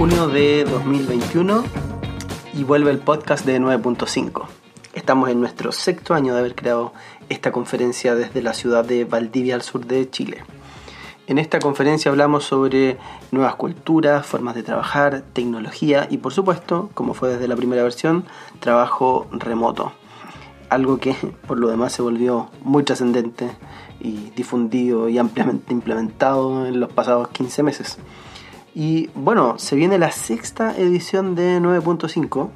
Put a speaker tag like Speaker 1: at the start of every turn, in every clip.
Speaker 1: junio de 2021 y vuelve el podcast de 9.5. Estamos en nuestro sexto año de haber creado esta conferencia desde la ciudad de Valdivia al sur de Chile. En esta conferencia hablamos sobre nuevas culturas, formas de trabajar, tecnología y por supuesto, como fue desde la primera versión, trabajo remoto. Algo que por lo demás se volvió muy trascendente y difundido y ampliamente implementado en los pasados 15 meses. Y bueno, se viene la sexta edición de 9.5.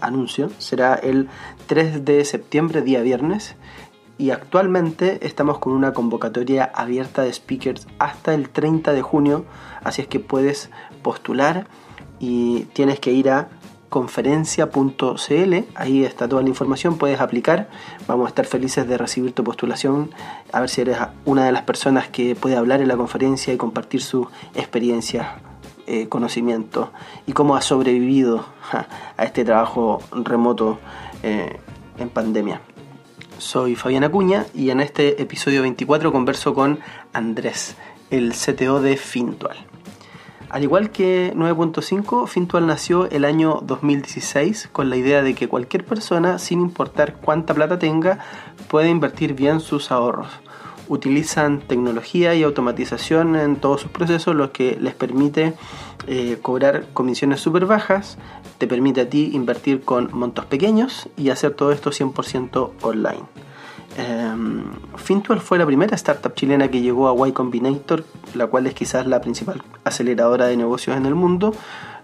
Speaker 1: Anuncio, será el 3 de septiembre, día viernes. Y actualmente estamos con una convocatoria abierta de speakers hasta el 30 de junio. Así es que puedes postular y tienes que ir a conferencia.cl, ahí está toda la información, puedes aplicar, vamos a estar felices de recibir tu postulación, a ver si eres una de las personas que puede hablar en la conferencia y compartir su experiencia, eh, conocimiento y cómo ha sobrevivido a este trabajo remoto eh, en pandemia. Soy Fabián Acuña y en este episodio 24 converso con Andrés, el CTO de Fintual. Al igual que 9.5, Fintual nació el año 2016 con la idea de que cualquier persona, sin importar cuánta plata tenga, puede invertir bien sus ahorros. Utilizan tecnología y automatización en todos sus procesos, lo que les permite eh, cobrar comisiones súper bajas, te permite a ti invertir con montos pequeños y hacer todo esto 100% online. Eh, Fintual fue la primera startup chilena que llegó a Y Combinator, la cual es quizás la principal aceleradora de negocios en el mundo.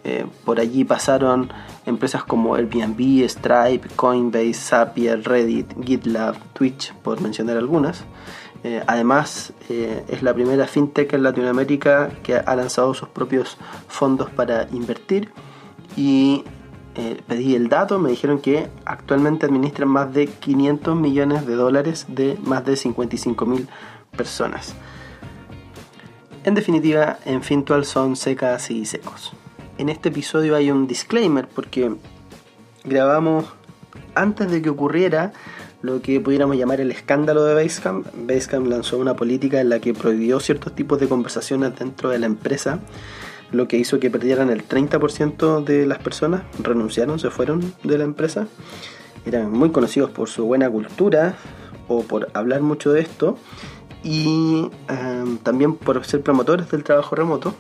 Speaker 1: Eh, por allí pasaron empresas como Airbnb, Stripe, Coinbase, Zapier, Reddit, GitLab, Twitch, por mencionar algunas. Eh, además, eh, es la primera fintech en Latinoamérica que ha lanzado sus propios fondos para invertir y eh, pedí el dato, me dijeron que actualmente administran más de 500 millones de dólares de más de 55 mil personas. En definitiva, en Fintual son secas y secos. En este episodio hay un disclaimer porque grabamos antes de que ocurriera lo que pudiéramos llamar el escándalo de Basecamp. Basecamp lanzó una política en la que prohibió ciertos tipos de conversaciones dentro de la empresa lo que hizo que perdieran el 30% de las personas, renunciaron, se fueron de la empresa. Eran muy conocidos por su buena cultura o por hablar mucho de esto y em, también por ser promotores del trabajo remoto.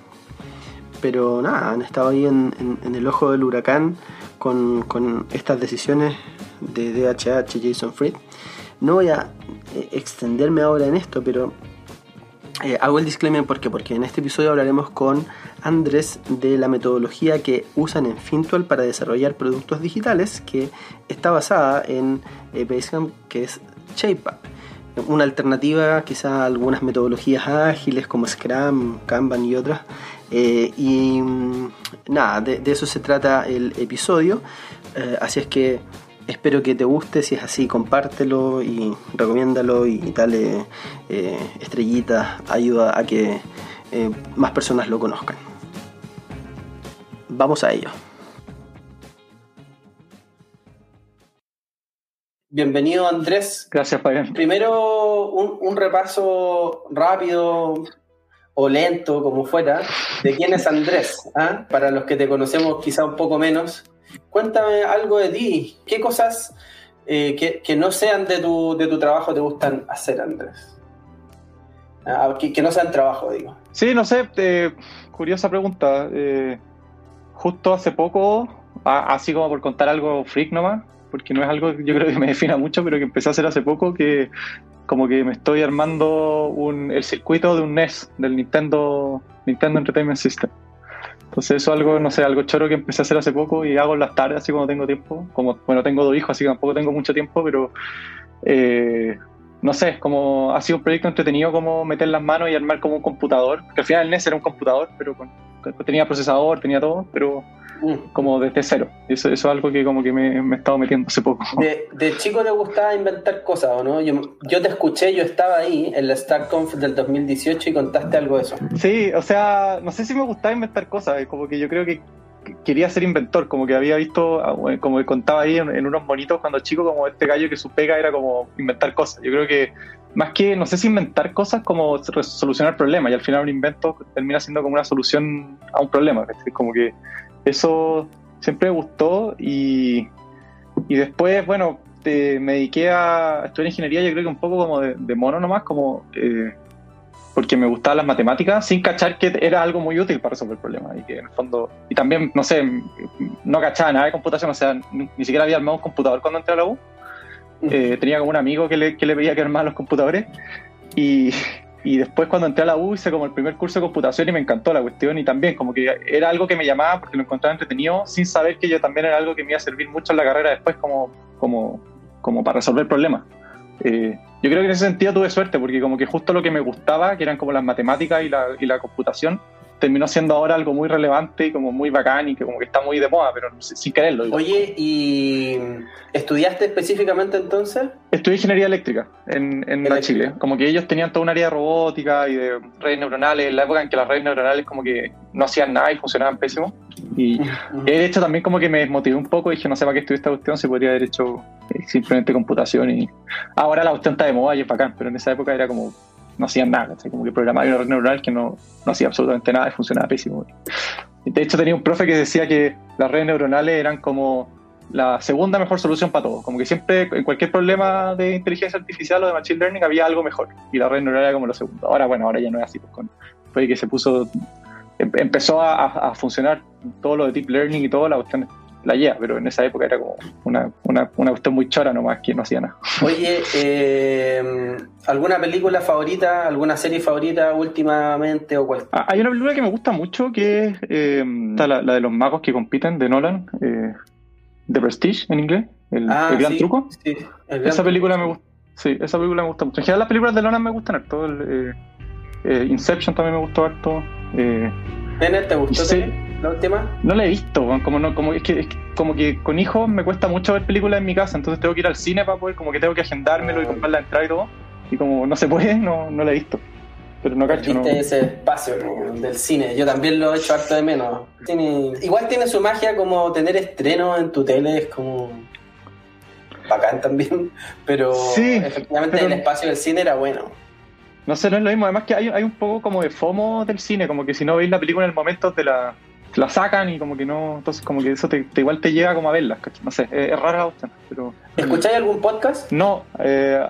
Speaker 1: Pero nada, han estado ahí en, el ojo del huracán con, con estas decisiones de DHH Jason Fried. No voy a eh, extenderme ahora en esto, pero eh, hago el disclaimer porque, porque en este episodio hablaremos con Andrés de la metodología que usan en Fintual para desarrollar productos digitales que está basada en eh, Basecamp que es ShapeUp. Una alternativa quizá a algunas metodologías ágiles como Scrum, Kanban y otras. Eh, y mm, nada, de, eso se trata el episodio. así es que Espero que te guste, si es así, compártelo y recomiéndalo y dale eh, estrellitas, ayuda a que eh, más personas lo conozcan. Vamos a ello. Bienvenido Andrés.
Speaker 2: Gracias, Fabián.
Speaker 1: Primero un, repaso rápido o lento, como fuera, de quién es Andrés. ¿ah? Para los que te conocemos quizá un poco menos. Cuéntame algo de ti. ¿Qué cosas eh, que, no sean de tu, de tu trabajo te gustan hacer, Andrés? Ah, que, no sean trabajo, digo.
Speaker 2: Sí, no sé. Curiosa pregunta. Eh, justo hace poco, así como por contar algo freak nomás, porque no es algo que yo creo que me defina mucho, pero que empecé a hacer hace poco, que como que me estoy armando el circuito de un NES, del Nintendo, Nintendo Entertainment System. Entonces eso es algo, no sé, algo choro que empecé a hacer hace poco y hago en las tardes, así como tengo tiempo. Como, bueno, tengo dos hijos, así que tampoco tengo mucho tiempo, pero eh, no sé, como ha sido un proyecto entretenido como meter las manos y armar como un computador. Que al final el NES era un computador, pero tenía procesador, tenía todo, pero Mm. como desde cero. Eso, eso, es algo que como que me, me he estado metiendo hace poco.
Speaker 1: De, de, chico te gustaba inventar cosas, ¿o no? Yo, yo, te escuché, yo estaba ahí en la StarConf del 2018 y contaste algo de eso.
Speaker 2: Sí, o sea, no sé si me gustaba inventar cosas, como que yo creo que quería ser inventor, como que había visto, ah, como contaba ahí en, unos monitos cuando chico, como este gallo que su pega era como inventar cosas. Yo creo que más que, no sé si inventar cosas, como solucionar problemas, y al final un invento termina siendo como una solución a un problema. Como que eso siempre me gustó y, y después, bueno, me dediqué a estudiar ingeniería, yo creo que un poco como de, mono nomás, como... Eh, porque me gustaban las matemáticas, sin cachar que era algo muy útil para resolver problemas. Y que en el fondo, y también, no sé, no cachaba nada de computación, o sea, ni, siquiera había armado un computador cuando entré a la U. Eh, tenía como un amigo que le, que le pedía que armara los computadores. Y, y después cuando entré a la U hice como el primer curso de computación y me encantó la cuestión y también como que era algo que me llamaba porque lo encontraba entretenido sin saber que yo también era algo que me iba a servir mucho en la carrera después como, como, como para resolver problemas. Eh, yo creo que en ese sentido tuve suerte, porque como que justo lo que me gustaba, que eran como las matemáticas y la, y la computación, terminó siendo ahora algo muy relevante y como muy bacán y que como que está muy de moda, pero sin quererlo.
Speaker 1: Oye, ¿y estudiaste específicamente entonces?
Speaker 2: Estudié ingeniería eléctrica en, en Chile. Como que ellos tenían toda un área de robótica y de redes neuronales, en la época en que las redes neuronales como que no hacían nada y funcionaban pésimo. Y de hecho también como que me desmotivé un poco y dije, no sé para qué estudié esta cuestión, se podría haber hecho eh, simplemente computación y ahora la cuestión está de moda y es bacán, pero en esa época era como no hacían nada, como que programaba una red neuronal que no, no hacía absolutamente nada y funcionaba pésimo. De hecho tenía un profe que decía que las redes neuronales eran como la segunda mejor solución para todo, como que siempre en cualquier problema de inteligencia artificial o de machine learning había algo mejor y la red neuronal era como lo segundo. Ahora bueno, ahora ya no es así, pues con, fue que se puso, em, empezó a, a funcionar todo lo de deep learning y todo, la cuestión la lleva, pero en esa época era como una, una, una cuestión muy chora nomás que no hacía nada.
Speaker 1: Oye, eh, ¿alguna película favorita, alguna serie favorita últimamente o cuál?
Speaker 2: Ah, hay una película que me gusta mucho que es eh, la, de los magos que compiten de Nolan, eh, The Prestige en inglés, el, ah, gran truco. Sí, esa película me gusta. Sí, esa película me gusta mucho. En general las películas de Nolan me gustan harto. El, eh, Inception también me gustó harto. Eh,
Speaker 1: ¿Tenet te gustó? Sí, la última?
Speaker 2: No la he visto, como no, como es que, como que con hijos me cuesta mucho ver películas en mi casa, entonces tengo que ir al cine para poder, como que tengo que agendármelo y ah. comprar la entrada y todo. Y como no se puede, no, no la he visto. Pero no cacho. No.
Speaker 1: ese espacio del cine, yo también lo he hecho harto de menos. Tiene, igual tiene su magia como tener estreno en tu tele, es como bacán también, pero efectivamente el espacio del cine era bueno.
Speaker 2: No sé, no es lo mismo. Además que hay, hay un poco como de FOMO del cine, como que si no veis la película en el momento te la, la sacan y como que no, entonces como que eso te, igual te llega como a verlas, no sé, es, rara la pero...
Speaker 1: ¿Escucháis algún podcast?
Speaker 2: No, eh,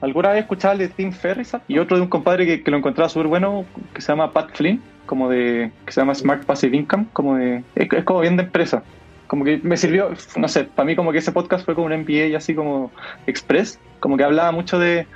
Speaker 2: alguna vez escuchaba el de Tim Ferriss y otro de un compadre que, lo encontraba súper bueno, que se llama Pat Flynn, como de, que se llama Smart Passive Income, como de, es, como bien de empresa. Como que me sirvió, no sé, para mí como que ese podcast fue como un MBA así como express, como que hablaba mucho de,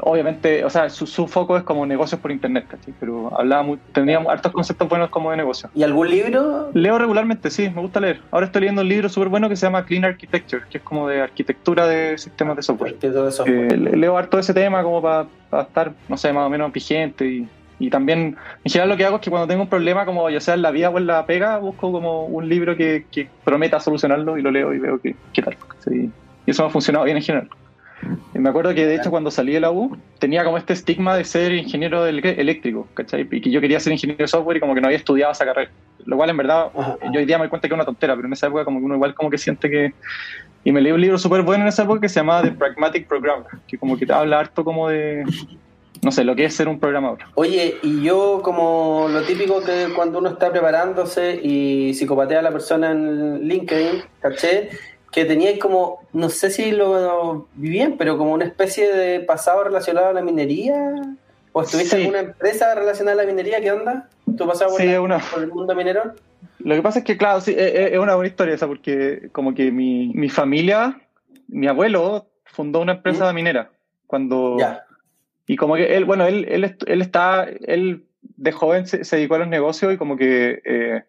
Speaker 2: obviamente, o sea, su, foco es como negocios por internet, ¿cachai? Pero hablaba teníamos hartos conceptos buenos como de negocio.
Speaker 1: ¿Y algún libro?
Speaker 2: Leo regularmente, sí, me gusta leer. Ahora estoy leyendo un libro súper bueno que se llama Clean Architecture, que es como de arquitectura de sistemas de software. Eh, leo harto ese tema como para, estar, no sé, más o menos vigente y, y también, en general lo que hago es que cuando tengo un problema, como ya sea en la vida o en la pega, busco como un libro que, que prometa solucionarlo y lo leo y veo qué tal. Y eso me ha funcionado bien en general. Me acuerdo que de hecho cuando salí de la U tenía como este estigma de ser ingeniero eléctrico, ¿cachai? Y que yo quería ser ingeniero de software y como que no había estudiado esa carrera. Lo cual en verdad yo hoy día me doy cuenta que es una tontera, pero en esa época como que uno igual como que siente que... Y me leí un libro súper bueno en esa época que se llamaba The Pragmatic Programmer, que como que te habla harto como de... No sé, lo que es ser un programador.
Speaker 1: Oye, y yo como lo típico que cuando uno está preparándose y psicopatea a la persona en LinkedIn, ¿caché? Que teníais como, no sé si lo vivían, pero como una especie de pasado relacionado a la minería. ¿O estuviste en alguna empresa relacionada a la minería? ¿Qué onda? ¿Tu pasado por, el mundo minero?
Speaker 2: Lo que pasa es que, claro, sí, es, una buena historia esa, porque como que mi, mi familia, mi abuelo fundó una empresa ¿Mm? minera. Cuando. Y como que él, bueno, él, él, él está, él de joven se, dedicó a los negocios y como que eh,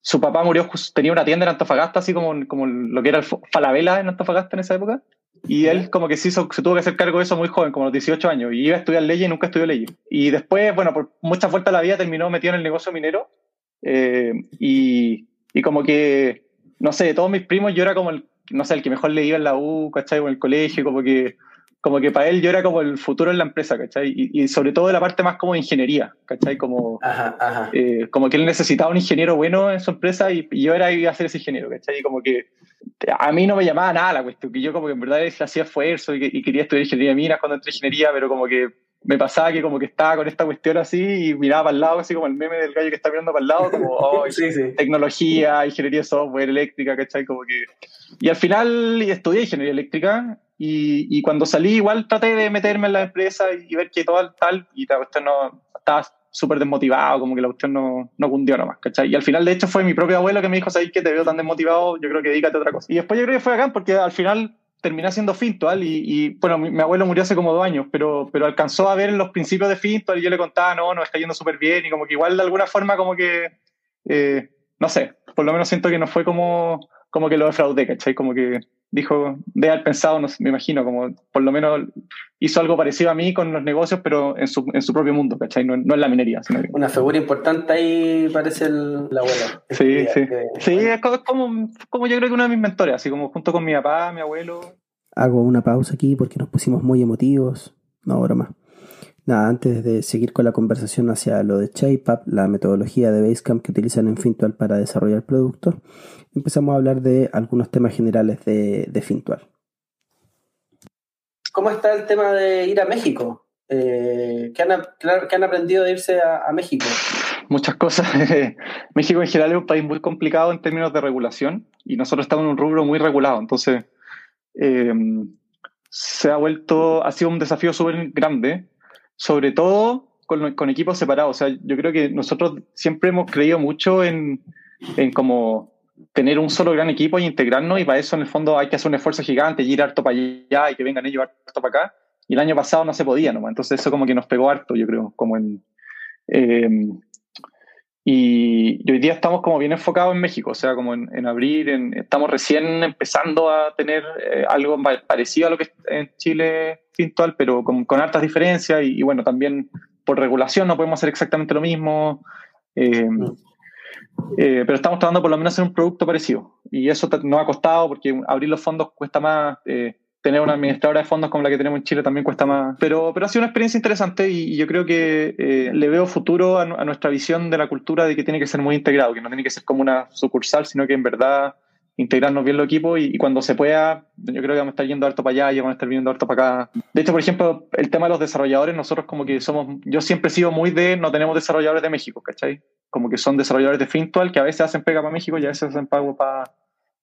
Speaker 2: su papá murió, tenía una tienda en Antofagasta, así como, como lo que era el Falabella en Antofagasta en esa época. Y él como que se, hizo, se tuvo que hacer cargo de eso muy joven, como a los 18 años, y iba a estudiar leyes y nunca estudió leyes. Y después, bueno, por mucha vuelta a la vida terminó metido en el negocio minero. Eh, y, y, como que, no sé, de todos mis primos yo era como el, no sé, el que mejor le iba en la U, ¿cachai? O en el colegio, como que como que para él yo era como el futuro en la empresa, ¿cachai? Y, sobre todo de la parte más como de ingeniería, ¿cachai? Como, eh, como que él necesitaba un ingeniero bueno en su empresa y, yo era iba a ser ese ingeniero, ¿cachai? Y como que a mí no me llamaba nada la cuestión, que yo como que en verdad hacía esfuerzo y, quería estudiar ingeniería de minas cuando entré en ingeniería, pero como que me pasaba que como que estaba con esta cuestión así y miraba para el lado, así como el meme del gallo que está mirando para el lado, como oh, tecnología, ingeniería de software, eléctrica, ¿cachai? Como que... Y al final estudié ingeniería eléctrica y, y, cuando salí igual traté de meterme en la empresa y, ver que todo tal, y la cuestión no, estaba súper desmotivado, como que la cuestión no, no cundió nomás, ¿cachai? Y al final, de hecho, fue mi propio abuelo que me dijo, ¿sabes que te veo tan desmotivado? Yo creo que dedícate a otra cosa. Y después yo creo que fue acá, porque al final terminé haciendo Fintual y, y bueno, mi, abuelo murió hace como dos años, pero, pero alcanzó a ver los principios de Fintual y yo le contaba, no, no, está yendo súper bien y como que igual de alguna forma como que, eh, no sé, por lo menos siento que no fue como, como que lo defraudé, ¿cachai? Como que dijo, de haber pensado, no me imagino, como por lo menos hizo algo parecido a mí con los negocios, pero en su, en su propio mundo, ¿cachai? No, no en la minería.
Speaker 1: Una figura importante ahí parece el, la abuela.
Speaker 2: Sí, sí. sí, es como, como yo creo que uno de mis mentores, así como junto con mi papá, mi abuelo.
Speaker 3: Hago una pausa aquí porque nos pusimos muy emotivos. No, broma. Nada, antes de seguir con la conversación hacia lo de ShapeUp, la metodología de Basecamp que utilizan en Fintual para desarrollar productos, empezamos a hablar de algunos temas generales de, de Fintual.
Speaker 1: ¿Cómo está el tema de ir a México? Eh, ¿qué, han, aprendido de irse a, México?
Speaker 2: Muchas cosas. México en general es un país muy complicado en términos de regulación y nosotros estamos en un rubro muy regulado. Entonces, eh, se ha vuelto, ha sido un desafío súper grande sobre todo con, equipos separados. O sea, yo creo que nosotros siempre hemos creído mucho en, en como tener un solo gran equipo y integrarnos y para eso en el fondo hay que hacer un esfuerzo gigante y ir harto para allá y que vengan ellos harto para acá. Y el año pasado no se podía nomás. Entonces eso como que nos pegó harto, yo creo, como en... Eh, y, hoy día estamos como bien enfocados en México, o sea, como en, abrir, en, estamos recién empezando a tener eh, algo parecido a lo que es en Chile virtual, pero con, con hartas diferencias y, bueno, también por regulación no podemos hacer exactamente lo mismo, eh, eh, pero estamos tratando por lo menos hacer un producto parecido y eso nos ha costado porque abrir los fondos cuesta más tener una administradora de fondos como la que tenemos en Chile también cuesta más. Pero, pero ha sido una experiencia interesante y, yo creo que eh, le veo futuro a, nuestra visión de la cultura de que tiene que ser muy integrado, que no tiene que ser como una sucursal, sino que en verdad integrarnos bien los equipos y, cuando se pueda, yo creo que vamos a estar yendo harto para allá y vamos a estar viendo harto para acá. De hecho, por ejemplo, el tema de los desarrolladores, nosotros como que somos, yo siempre he sido muy de, no tenemos desarrolladores de México, ¿cachai? Como que son desarrolladores de Fintual que a veces hacen pega para México y a veces hacen pago para,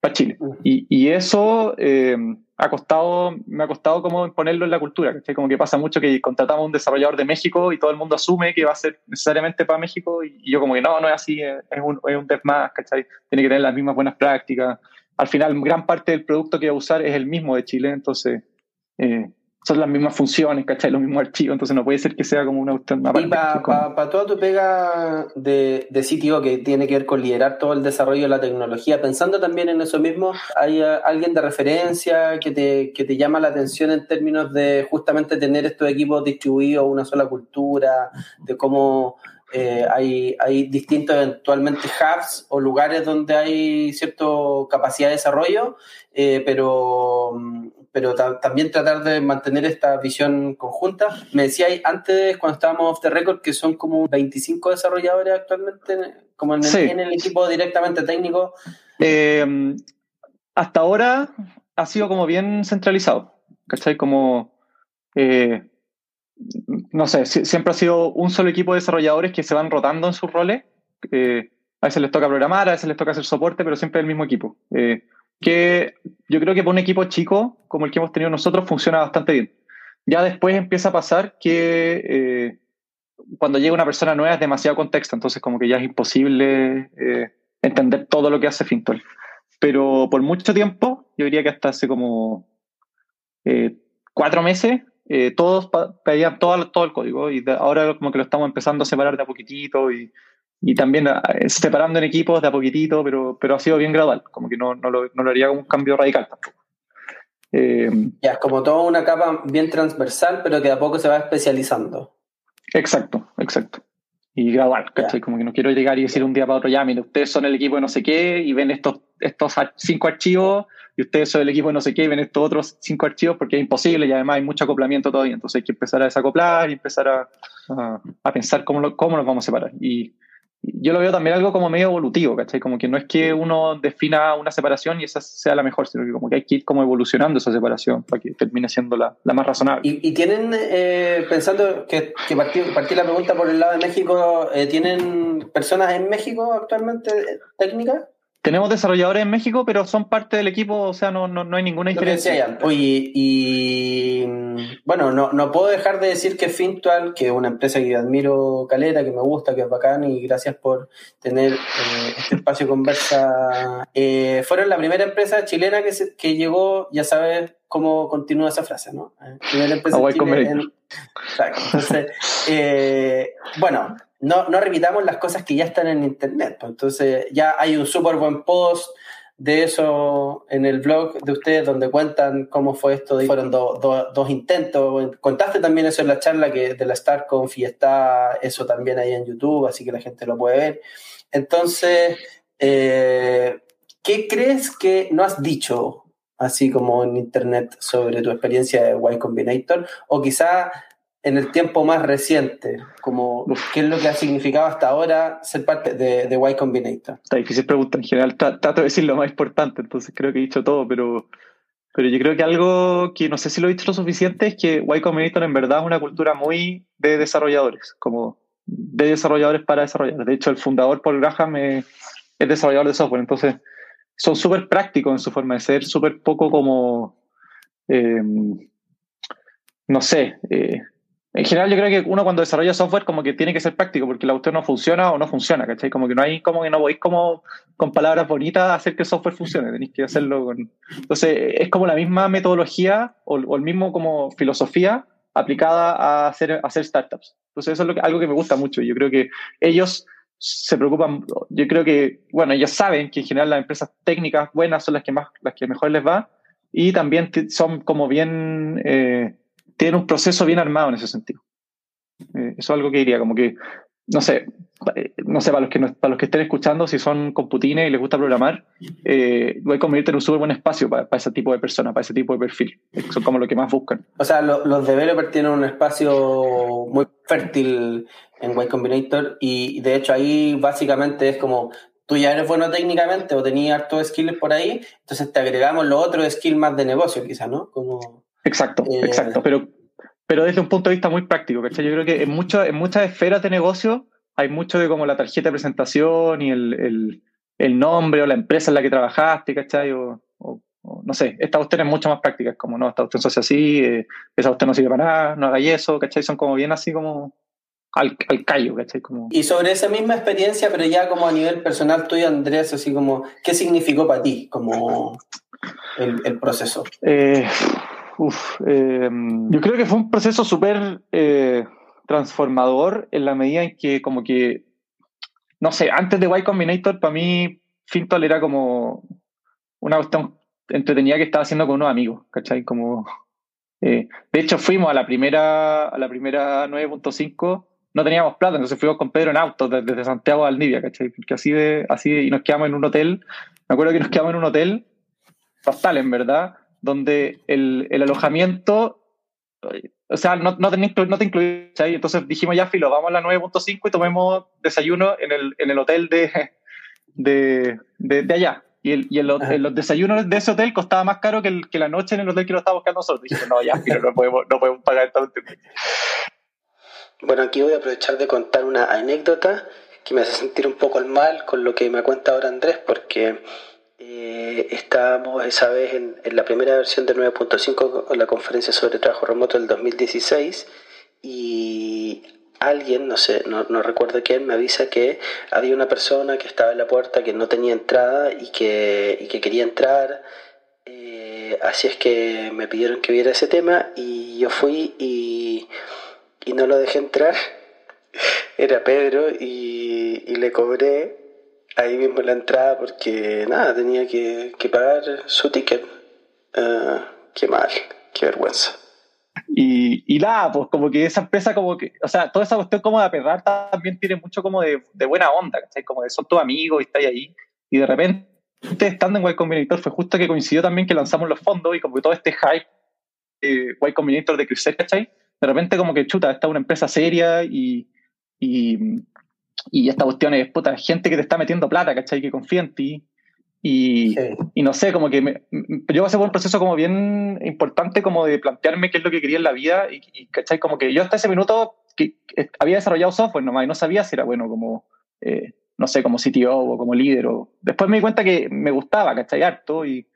Speaker 2: para Chile. Y, y eso... Eh, ha costado, me ha costado como ponerlo en la cultura, ¿cachai? Como que pasa mucho que contratamos un desarrollador de México y todo el mundo asume que va a ser necesariamente para México y, yo como que no, no es así, es un, es un dev más, ¿cachai? Tiene que tener las mismas buenas prácticas. Al final, gran parte del producto que va a usar es el mismo de Chile, entonces eh, son las mismas funciones, ¿cachai? Los mismos archivos, entonces no puede ser que sea como una cuestión
Speaker 1: Y para toda tu pega de, de sitio que tiene que ver con liderar todo el desarrollo de la tecnología, pensando también en eso mismo, ¿hay alguien de referencia que te, que te llama la atención en términos de justamente tener estos equipos distribuidos, una sola cultura, de cómo eh, hay, hay distintos eventualmente hubs o lugares donde hay cierta capacidad de desarrollo, eh, pero, pero también tratar de mantener esta visión conjunta. Me decía antes, cuando estábamos off the record, que son como 25 desarrolladores actualmente, como en el, equipo directamente técnico.
Speaker 2: Eh, hasta ahora ha sido como bien centralizado, ¿cachai? Como no sé, siempre ha sido un solo equipo de desarrolladores que se van rotando en sus roles. Eh, a veces les toca programar, a veces les toca hacer soporte, pero siempre el mismo equipo. Eh, que yo creo que para un equipo chico, como el que hemos tenido nosotros, funciona bastante bien. Ya después empieza a pasar que eh, cuando llega una persona nueva es demasiado contexto, entonces como que ya es imposible entender todo lo que hace Fintol. Pero por mucho tiempo, yo diría que hasta hace como cuatro meses, eh, todos pedían todo, todo el código y ahora como que lo estamos empezando a separar de a poquitito y, y también eh, separando en equipos de a poquitito, pero, pero ha sido bien gradual, como que no, no, lo, no lo haría como un cambio radical tampoco.
Speaker 1: Eh, ya, es como toda una capa bien transversal, pero que de a poco se va especializando.
Speaker 2: Exacto, exacto. Y gradual, ¿cachai? Como que no quiero llegar y decir un día para otro, ya, mire, ustedes son el equipo de no sé qué y ven estos estos cinco archivos y ustedes son el equipo de no sé qué, ven estos otros cinco archivos porque es imposible y además hay mucho acoplamiento todavía. Entonces hay que empezar a desacoplar y empezar a, a, pensar cómo, lo, cómo nos vamos a separar. Y, yo lo veo también algo como medio evolutivo, ¿cachai? Como que no es que uno defina una separación y esa sea la mejor, sino que como que hay que ir como evolucionando esa separación para que termine siendo la, la más razonable.
Speaker 1: ¿Y, tienen, eh, pensando que, que partí, partí, la pregunta por el lado de México, eh, ¿tienen personas en México actualmente técnicas?
Speaker 2: Tenemos desarrolladores en México, pero son parte del equipo, o sea, no, no, no hay ninguna diferencia.
Speaker 1: Oye, y bueno, no, no puedo dejar de decir que Fintual, que es una empresa que admiro caleta, que me gusta, que es bacán, y gracias por tener eh, este espacio de conversa. Eh, fueron la primera empresa chilena que, que llegó, ya sabes cómo continúa esa frase, ¿no? Eh, primera empresa chilena Entonces, bueno, no, no repitamos las cosas que ya están en Internet. Pues, entonces ya hay un súper buen post de eso en el blog de ustedes donde cuentan cómo fue esto. Fueron dos intentos. Contaste también eso en la charla que de la StarConf y está eso también ahí en YouTube, así que la gente lo puede ver. Entonces, eh, ¿qué crees que no has dicho así como en Internet sobre tu experiencia de Y Combinator? O quizá en el tiempo más reciente? Como, ¿Qué es lo que ha significado hasta ahora ser parte de, de Y Combinator?
Speaker 2: Está difícil pregunta en general. Trato de decir lo más importante, entonces creo que he dicho todo, pero, pero yo creo que algo que no sé si lo he dicho lo suficiente es que Y Combinator en verdad es una cultura muy de desarrolladores, como de desarrolladores para desarrolladores. De hecho, el fundador Paul Graham es, desarrollador de software, entonces son súper prácticos en su forma de ser, súper poco como, eh, no sé, eh, en general yo creo que uno cuando desarrolla software como que tiene que ser práctico porque la cuestión no funciona o no funciona, ¿cachai? Como que no hay, como que no podéis como con palabras bonitas hacer que el software funcione, tenéis que hacerlo con... Entonces es como la misma metodología o, el mismo como filosofía aplicada a hacer, a hacer startups. Entonces eso es lo que, algo que me gusta mucho. Yo creo que ellos se preocupan, yo creo que, bueno, ellos saben que en general las empresas técnicas buenas son las que más, las que mejor les va y también son como bien... Eh, tiene un proceso bien armado en ese sentido. Eh, eso es algo que diría, como que, no sé, eh, no sé, para los que, para los que estén escuchando, si son computines y les gusta programar, eh, voy a convertirte en un súper buen espacio para, ese tipo de personas, para ese tipo de perfil. Son como lo que más buscan.
Speaker 1: O sea, los developers tienen un espacio muy fértil en Y Combinator y de hecho ahí básicamente es como tú ya eres bueno técnicamente o tenías hartos skills por ahí, entonces te agregamos los otros skills más de negocio quizás, ¿no? Como
Speaker 2: Exacto, eh, exacto. Pero, pero desde un punto de vista muy práctico, ¿cachai? Yo creo que en, mucho, en muchas esferas de negocio hay mucho de como la tarjeta de presentación y el, el, nombre o la empresa en la que trabajaste, ¿cachai? O, no sé, esta cuestión es mucho más práctica, es como, no, esta cuestión se hace así, eh, esa cuestión no sirve para nada, no hagáis eso, ¿cachai? Son como bien así como al, al callo, ¿cachai? Como...
Speaker 1: Y sobre esa misma experiencia, pero ya como a nivel personal tuyo, Andrés, así como, ¿qué significó para ti como el, el proceso?
Speaker 2: Eh, Uf, em, yo creo que fue un proceso súper eh, transformador en la medida en que como que, no sé, antes de Y Combinator para mí Fintol era como una cuestión entretenida que estaba haciendo con unos amigos, ¿cachai? Como, eh, de hecho fuimos a la primera, a la primera 9.5 no teníamos plata, entonces fuimos con Pedro en auto desde, Santiago a Valdivia, ¿cachai? Porque así de, así y nos quedamos en un hotel, me acuerdo que nos quedamos en un hotel, hostal en verdad, donde el, el alojamiento, o sea, no, no, te, no te incluía, entonces dijimos ya, filo, vamos a la 9.5 y tomemos desayuno en el, en el hotel de, de, de, allá. Y, el, y el, los desayunos de ese hotel costaba más caro que, el, que la noche en el hotel que lo estábamos buscando nosotros. Dijimos, no, ya, filo, no podemos, no podemos pagar esto.
Speaker 1: Bueno, aquí voy a aprovechar de contar una anécdota que me hace sentir un poco mal con lo que me cuenta ahora Andrés, porque eh, estábamos esa vez en, la primera versión de 9.5 con la conferencia sobre trabajo remoto del 2016 y alguien, no sé, no, recuerdo quién, me avisa que había una persona que estaba en la puerta que no tenía entrada y que, quería entrar. Eh, así es que me pidieron que viera ese tema y yo fui y, no lo dejé entrar. Era Pedro y, y le cobré ahí mismo la entrada porque nada, tenía que, pagar su ticket. Uh, qué mal, qué vergüenza.
Speaker 2: Y, y nada, pues como que esa empresa como que, o sea, toda esa cuestión como de aperrar también tiene mucho como de, de buena onda, ¿cachai? Como de son tus amigos y estáis ahí. Y de repente estando en Y Combinator fue justo que coincidió también que lanzamos los fondos y como que todo este hype eh, Y Combinator de crecer, ¿cachai? De repente como que chuta, esta es una empresa seria y, y, y esta cuestión es puta, gente que te está metiendo plata, ¿cachai? Que confía en ti. Y, y no sé, como que me, yo pasé por un proceso como bien importante como de plantearme qué es lo que quería en la vida y, y ¿cachai? Como que yo hasta ese minuto que, había desarrollado software nomás y no sabía si era bueno como, eh, no sé, como CTO o como líder. O... Después me di cuenta que me gustaba, ¿cachai? Harto y,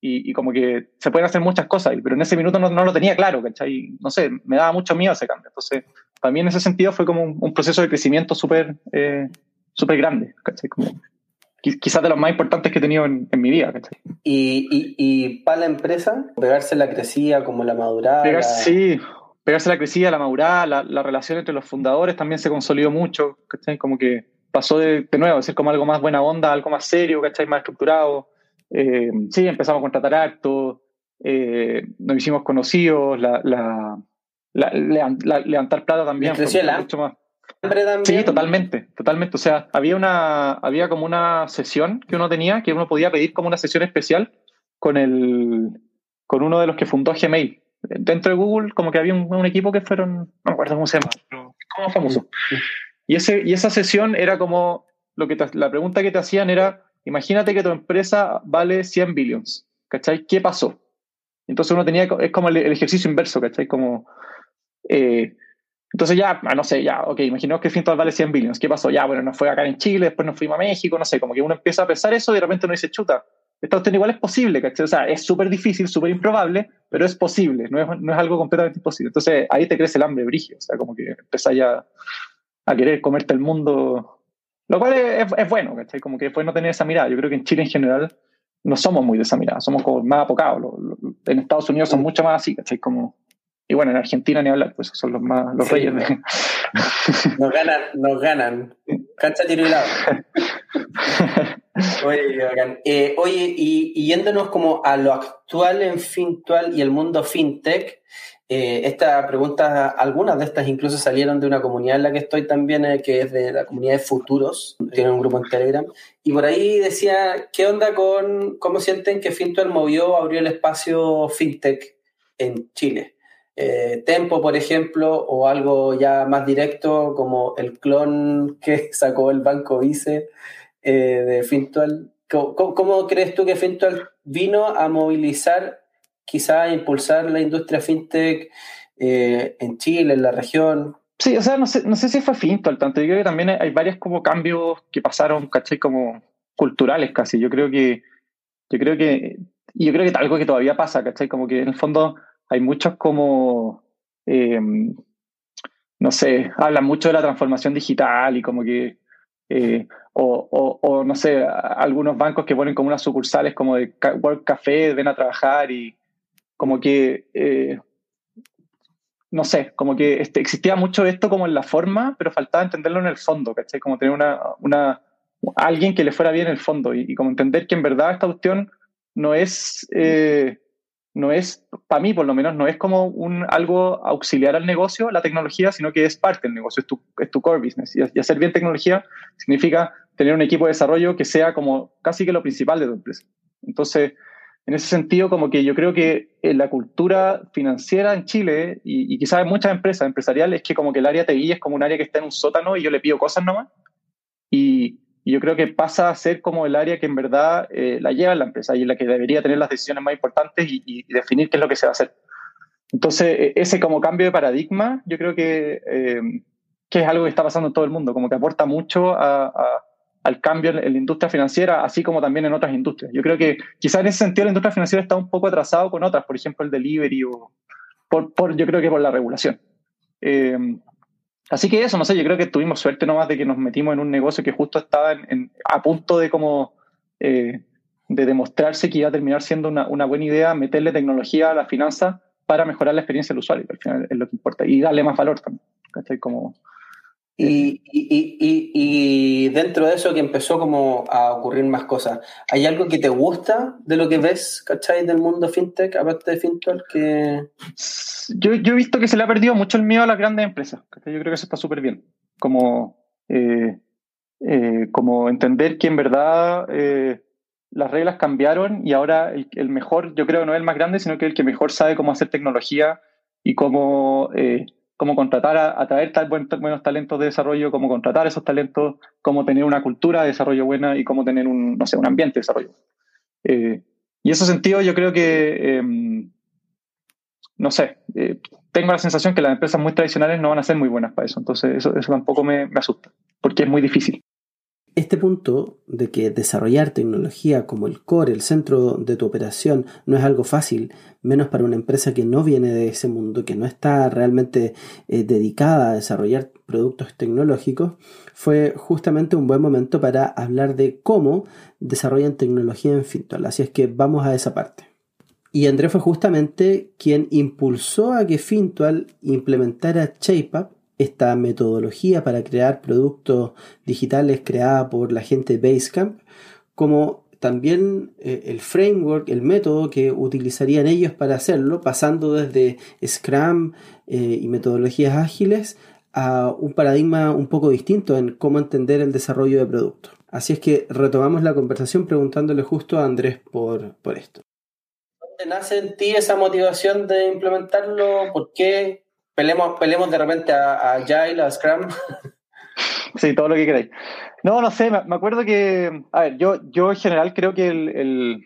Speaker 2: y, y, como que se pueden hacer muchas cosas, pero en ese minuto no, no, lo tenía claro, ¿cachai? No sé, me daba mucho miedo ese cambio. Entonces, para mí en ese sentido fue como un, un proceso de crecimiento súper eh, súper grande, ¿cachai? Como, quizás de los más importantes que he tenido en, en mi vida. ¿cachai?
Speaker 1: ¿Y, y, y para la empresa, pegarse la crecía como la madurada?
Speaker 2: Pegar, Sí, pegarse la crecía, la madurada, la, la, relación entre los fundadores también se consolidó mucho, ¿cachai? Como que pasó de, de nuevo de ser como algo más buena onda, algo más serio, ¿cachai? Más estructurado. Eh, sí, empezamos a contratar harto, eh, nos hicimos conocidos, la, la, la, levantar plata también.
Speaker 1: Creció el
Speaker 2: mucho más. Sí, totalmente, totalmente. O sea, había una, había como una sesión que uno tenía, que uno podía pedir como una sesión especial con el, con uno de los que fundó Gmail. Dentro de Google, como que había un, un equipo que fueron, no me acuerdo cómo se llama, pero como famoso. Y, ese, y esa sesión era como, lo que te, la pregunta que te hacían era, imagínate que tu empresa vale 100 billions, ¿cachai? ¿Qué pasó? Entonces uno tenía, es como el, el ejercicio inverso, ¿cachai? Como, eh, entonces ya, no sé, ya, ok, imaginemos que Fintual vale 100 billones. ¿Qué pasó? Ya, bueno, nos fue acá en Chile, después nos fuimos a México, no sé, como que uno empieza a pensar eso y de repente uno dice, chuta, esta cuestión igual es posible, ¿cachai? O sea, es súper difícil, súper improbable, pero es posible, no es, no es algo completamente imposible. Entonces ahí te crece el hambre brigio, o sea, como que empezás ya a querer comerte el mundo, lo cual es, es bueno, ¿cachai? Como que después no tener esa mirada. Yo creo que en Chile en general no somos muy de esa mirada, somos como más apocados. En Estados Unidos son mucho más así, ¿cachai? Como y bueno, en Argentina ni hablar, pues son los más los sí, reyes de...
Speaker 1: Nos ganan, nos ganan. Cancha tiro y lado. Oye, eh, oye y, y, yéndonos como a lo actual en Fintual y el mundo fintech, eh, esta pregunta, algunas de estas incluso salieron de una comunidad en la que estoy también, eh, que es de la comunidad de futuros, tienen un grupo en Telegram, y por ahí decía, ¿qué onda con cómo sienten que Fintual movió, abrió el espacio fintech en Chile? eh, Tempo, por ejemplo, o algo ya más directo como el clon que sacó el banco Vice eh, de Fintual. ¿Cómo, ¿Cómo, crees tú que Fintual vino a movilizar, quizá a impulsar la industria fintech eh, en Chile, en la región?
Speaker 2: Sí, o sea, no sé, no sé si fue Fintual tanto. Yo creo que también hay varios como cambios que pasaron, ¿cachai? Como culturales casi. Yo creo que, yo creo que, yo creo que algo que todavía pasa, ¿cachai? Como que en el fondo hay muchos como, eh, no sé, hablan mucho de la transformación digital y como que, eh, o, o, o, no sé, algunos bancos que ponen como unas sucursales como de Work Café, ven a trabajar y como que, eh, no sé, como que este, existía mucho esto como en la forma, pero faltaba entenderlo en el fondo, ¿cachai? Como tener una, una alguien que le fuera bien en el fondo y, como entender que en verdad esta cuestión no es... Eh, no es, para mí por lo menos, no es como un, algo auxiliar al negocio, la tecnología, sino que es parte del negocio, es tu, es tu core business. Y, y, hacer bien tecnología significa tener un equipo de desarrollo que sea como casi que lo principal de tu empresa. Entonces, en ese sentido, como que yo creo que en la cultura financiera en Chile, y, y quizás en muchas empresas empresariales, es que como que el área TI es como un área que está en un sótano y yo le pido cosas nomás. Y, y yo creo que pasa a ser como el área que en verdad eh, la lleva la empresa y la que debería tener las decisiones más importantes y, y, definir qué es lo que se va a hacer. Entonces, e, ese como cambio de paradigma, yo creo que, eh, que es algo que está pasando en todo el mundo, como que aporta mucho a, al cambio en, la industria financiera, así como también en otras industrias. Yo creo que quizás en ese sentido la industria financiera está un poco atrasado con otras, por ejemplo el delivery o por, por yo creo que por la regulación. Eh, Así que eso, no sé, yo creo que tuvimos suerte nomás de que nos metimos en un negocio que justo estaba en, en, a punto de como eh, de demostrarse que iba a terminar siendo una, una, buena idea meterle tecnología a la finanza para mejorar la experiencia del usuario, que al final es lo que importa, y darle más valor también. ¿cachai? Como,
Speaker 1: y, y, y, y, dentro de eso que empezó como a ocurrir más cosas, ¿hay algo que te gusta de lo que ves, ¿cachai? Del mundo fintech, aparte de fintech, que...
Speaker 2: Yo, yo he visto que se le ha perdido mucho el miedo a las grandes empresas, ¿cachai? Yo creo que eso está súper bien. Como, eh, eh, como entender que en verdad eh, las reglas cambiaron y ahora el, mejor, yo creo, no es el más grande, sino que el que mejor sabe cómo hacer tecnología y cómo, eh, cómo contratar, a, atraer tal, buenos talentos de desarrollo, cómo contratar esos talentos, cómo tener una cultura de desarrollo buena y cómo tener un, no sé, un ambiente de desarrollo. Eh, y en ese sentido yo creo que, em, no sé, eh, tengo la sensación que las empresas muy tradicionales no van a ser muy buenas para eso. Entonces eso, eso tampoco me, me asusta, porque es muy difícil.
Speaker 3: Este punto de que desarrollar tecnología como el core, el centro de tu operación, no es algo fácil, menos para una empresa que no viene de ese mundo, que no está realmente eh, dedicada a desarrollar productos tecnológicos, fue justamente un buen momento para hablar de cómo desarrollan tecnología en Fintual. Así es que vamos a esa parte. Y André fue justamente quien impulsó a que Fintual implementara ShapeUp esta metodología para crear productos digitales creada por la gente de Basecamp, como también eh, el framework, el método que utilizarían ellos para hacerlo, pasando desde Scrum eh, y metodologías ágiles a un paradigma un poco distinto en cómo entender el desarrollo de productos. Así es que retomamos la conversación preguntándole justo a Andrés por, por esto.
Speaker 1: ¿Dónde nace en ti esa motivación de implementarlo? ¿Por qué? Pelemos, pelemos de repente a, a Agile, a Scrum.
Speaker 2: Sí, todo lo que queráis. No, no sé, me, acuerdo que, a ver, yo, yo en general creo que el,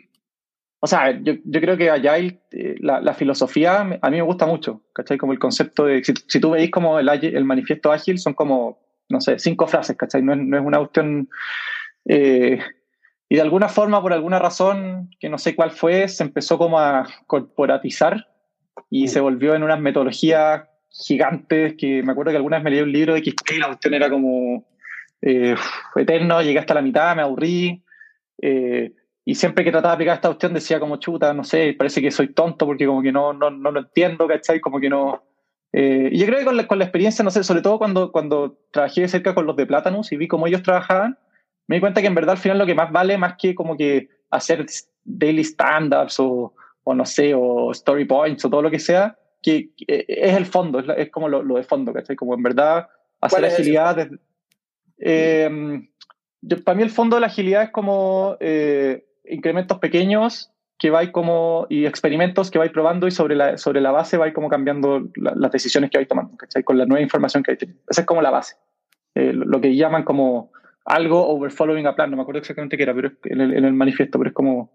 Speaker 2: o sea, yo, yo creo que Agile, eh, la, la, filosofía a mí me gusta mucho, ¿cachai? Como el concepto de, si, tú veis como el, el, manifiesto ágil, son como, no sé, cinco frases, ¿cachai? No es, no es una cuestión... Eh, y de alguna forma, por alguna razón, que no sé cuál fue, se empezó como a corporatizar y se volvió en unas metodologías gigantes que me acuerdo que alguna vez me leí un libro de XP y la cuestión era como eh, eterno, llegué hasta la mitad, me aburrí. Eh, y siempre que trataba de aplicar esta cuestión decía como chuta, no sé, parece que soy tonto porque como que no, no, no lo entiendo, ¿cachai? Como que no... Eh, y yo creo que con la, con la, experiencia, no sé, sobre todo cuando, cuando trabajé de cerca con los de Platanus y vi cómo ellos trabajaban, me di cuenta que en verdad al final lo que más vale, más que como que hacer daily stand-ups o, o no sé, o story points o todo lo que sea, que, es el fondo, es, como lo, de fondo, ¿cachai? Como en verdad hacer agilidad. Eh, para mí el fondo de la agilidad es como eh, incrementos pequeños que vais como y experimentos que vais probando y sobre la, sobre la base vais como cambiando las decisiones que vais tomando, ¿cachai? Con la nueva información que hay tenido. Esa es como la base. Eh, lo que llaman como algo over following a plan, no me acuerdo exactamente qué era, pero en el, en el manifiesto, pero es como...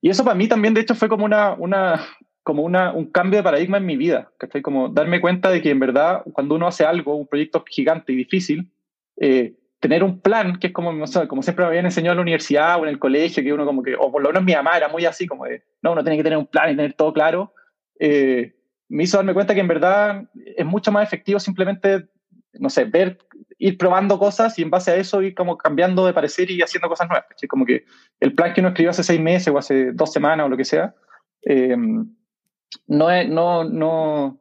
Speaker 2: Y eso para mí también, de hecho, fue como una, una, como una, un cambio de paradigma en mi vida, ¿cachai? Como darme cuenta de que en verdad cuando uno hace algo, un proyecto gigante y difícil, eh, tener un plan, que es como, como siempre me habían enseñado en la universidad o en el colegio, que uno como que, o por lo menos mi mamá era muy así, como de, no, uno tiene que tener un plan y tener todo claro, eh, me hizo darme cuenta que en verdad es mucho más efectivo simplemente, no sé, ver, ir probando cosas y en base a eso ir como cambiando de parecer y haciendo cosas nuevas, ¿cachai? Como que el plan que uno escribió hace seis meses o hace dos semanas o lo que sea, eh, no, es, no, no,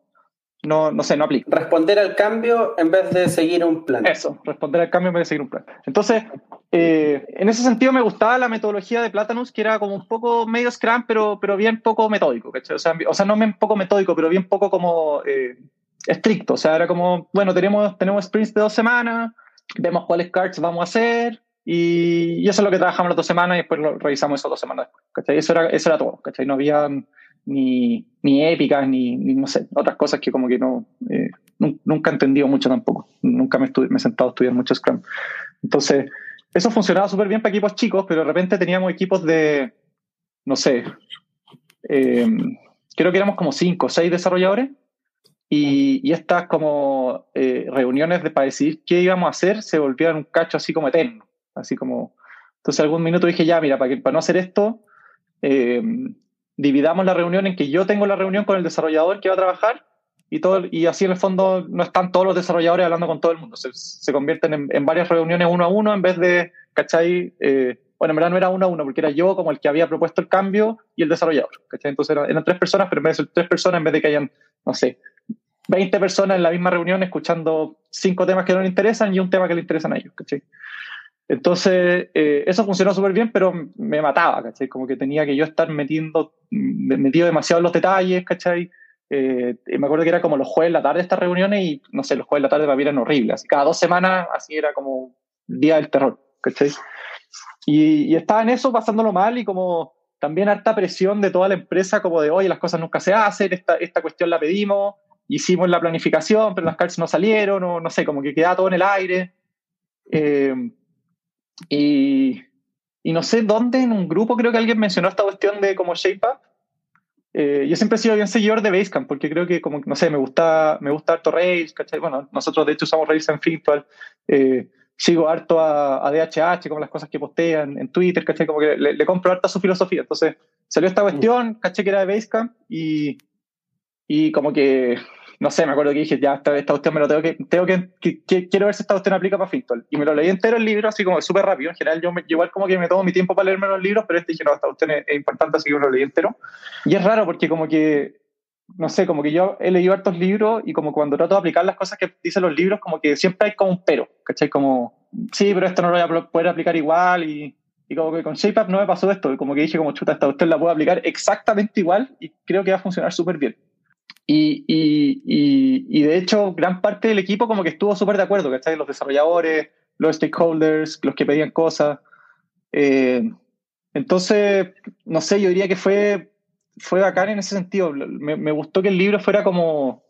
Speaker 2: no, no sé, no aplica.
Speaker 1: Responder al cambio en vez de seguir un plan.
Speaker 2: Eso, responder al cambio en vez de seguir un plan. Entonces, eh, en ese sentido me gustaba la metodología de Platanus, que era como un poco medio Scrum, pero, pero bien poco metódico. O sea, o sea, no un poco metódico, pero bien poco como eh, estricto. O sea, era como, bueno, tenemos, tenemos sprints de dos semanas, vemos cuáles cards vamos a hacer, y, eso es lo que trabajamos las dos semanas y después lo revisamos eso dos semanas después. Eso era, eso era todo. ¿cachai? No había ni, ni épicas, ni, no sé, otras cosas que como que no, eh, nunca he entendido mucho tampoco. Nunca me, me he sentado a estudiar mucho Scrum. Entonces, eso funcionaba súper bien para equipos chicos, pero de repente teníamos equipos de, no sé, eh, creo que éramos como cinco o seis desarrolladores y, y estas como eh, reuniones de, para decidir qué íbamos a hacer se volvieron un cacho así como eterno, así como... Entonces algún minuto dije, ya, mira, para, que, para no hacer esto, eh, dividamos la reunión en que yo tengo la reunión con el desarrollador que va a trabajar y, todo, y así en el fondo no están todos los desarrolladores hablando con todo el mundo, se, se convierten en, varias reuniones uno a uno en vez de, ¿cachai? Eh, bueno, en verdad no era uno a uno, porque era yo como el que había propuesto el cambio y el desarrollador, ¿cachai? Entonces eran, eran tres personas, pero en vez de ser tres personas, en vez de que hayan, no sé, 20 personas en la misma reunión escuchando cinco temas que no les interesan y un tema que le interesan a ellos, ¿cachai? Entonces, eh, eso funcionó súper bien, pero me mataba, ¿cachai? Como que tenía que yo estar metiendo, metido demasiado en los detalles, ¿cachai? Eh, me acuerdo que era como los jueves en la tarde estas reuniones y, no sé, los jueves en la tarde para mí eran horribles. Así, cada dos semanas, así era como día del terror, ¿cachai? y, estaba en eso pasándolo mal y como también harta presión de toda la empresa como de, oye, las cosas nunca se hacen, esta, esta cuestión la pedimos, hicimos la planificación, pero las cartas no salieron, o no sé, como que quedaba todo en el aire. Eh, y, y, no sé dónde, en un grupo creo que alguien mencionó esta cuestión de como ShapeUp. Eh, yo siempre he sido bien seguidor de Basecamp porque creo que, como, no sé, me gusta, me gusta harto Rails, ¿cachai? Bueno, nosotros de hecho usamos Rails en Fintual. Eh, sigo harto a, a, DHH, como las cosas que postean en Twitter, ¿cachai? Como que le, le compro harta su filosofía. Entonces salió esta cuestión, caché que era de Basecamp y, y como que no sé, me acuerdo que dije, ya, esta, esta cuestión me lo tengo que, tengo que, quiero ver si esta cuestión aplica para Fintol. Y me lo leí entero el libro, así como súper rápido. En general, yo igual como que me tomo mi tiempo para leerme los libros, pero este dije, no, esta cuestión es, importante, así que me lo leí entero. Y es raro porque como que, no sé, como que yo he leído hartos libros y como cuando trato de aplicar las cosas que dicen los libros, como que siempre hay como un pero, ¿cachai? Como, sí, pero esto no lo voy a poder aplicar igual y, y como que con ShapeUp no me pasó esto, como que dije, como chuta, esta usted la puedo aplicar exactamente igual y creo que va a funcionar súper bien. Y, y, y, de hecho, gran parte del equipo como que estuvo súper de acuerdo, ¿cachai? Los desarrolladores, los stakeholders, los que pedían cosas. Eh, entonces, no sé, yo diría que fue, fue bacán en ese sentido. Me, me gustó que el libro fuera como,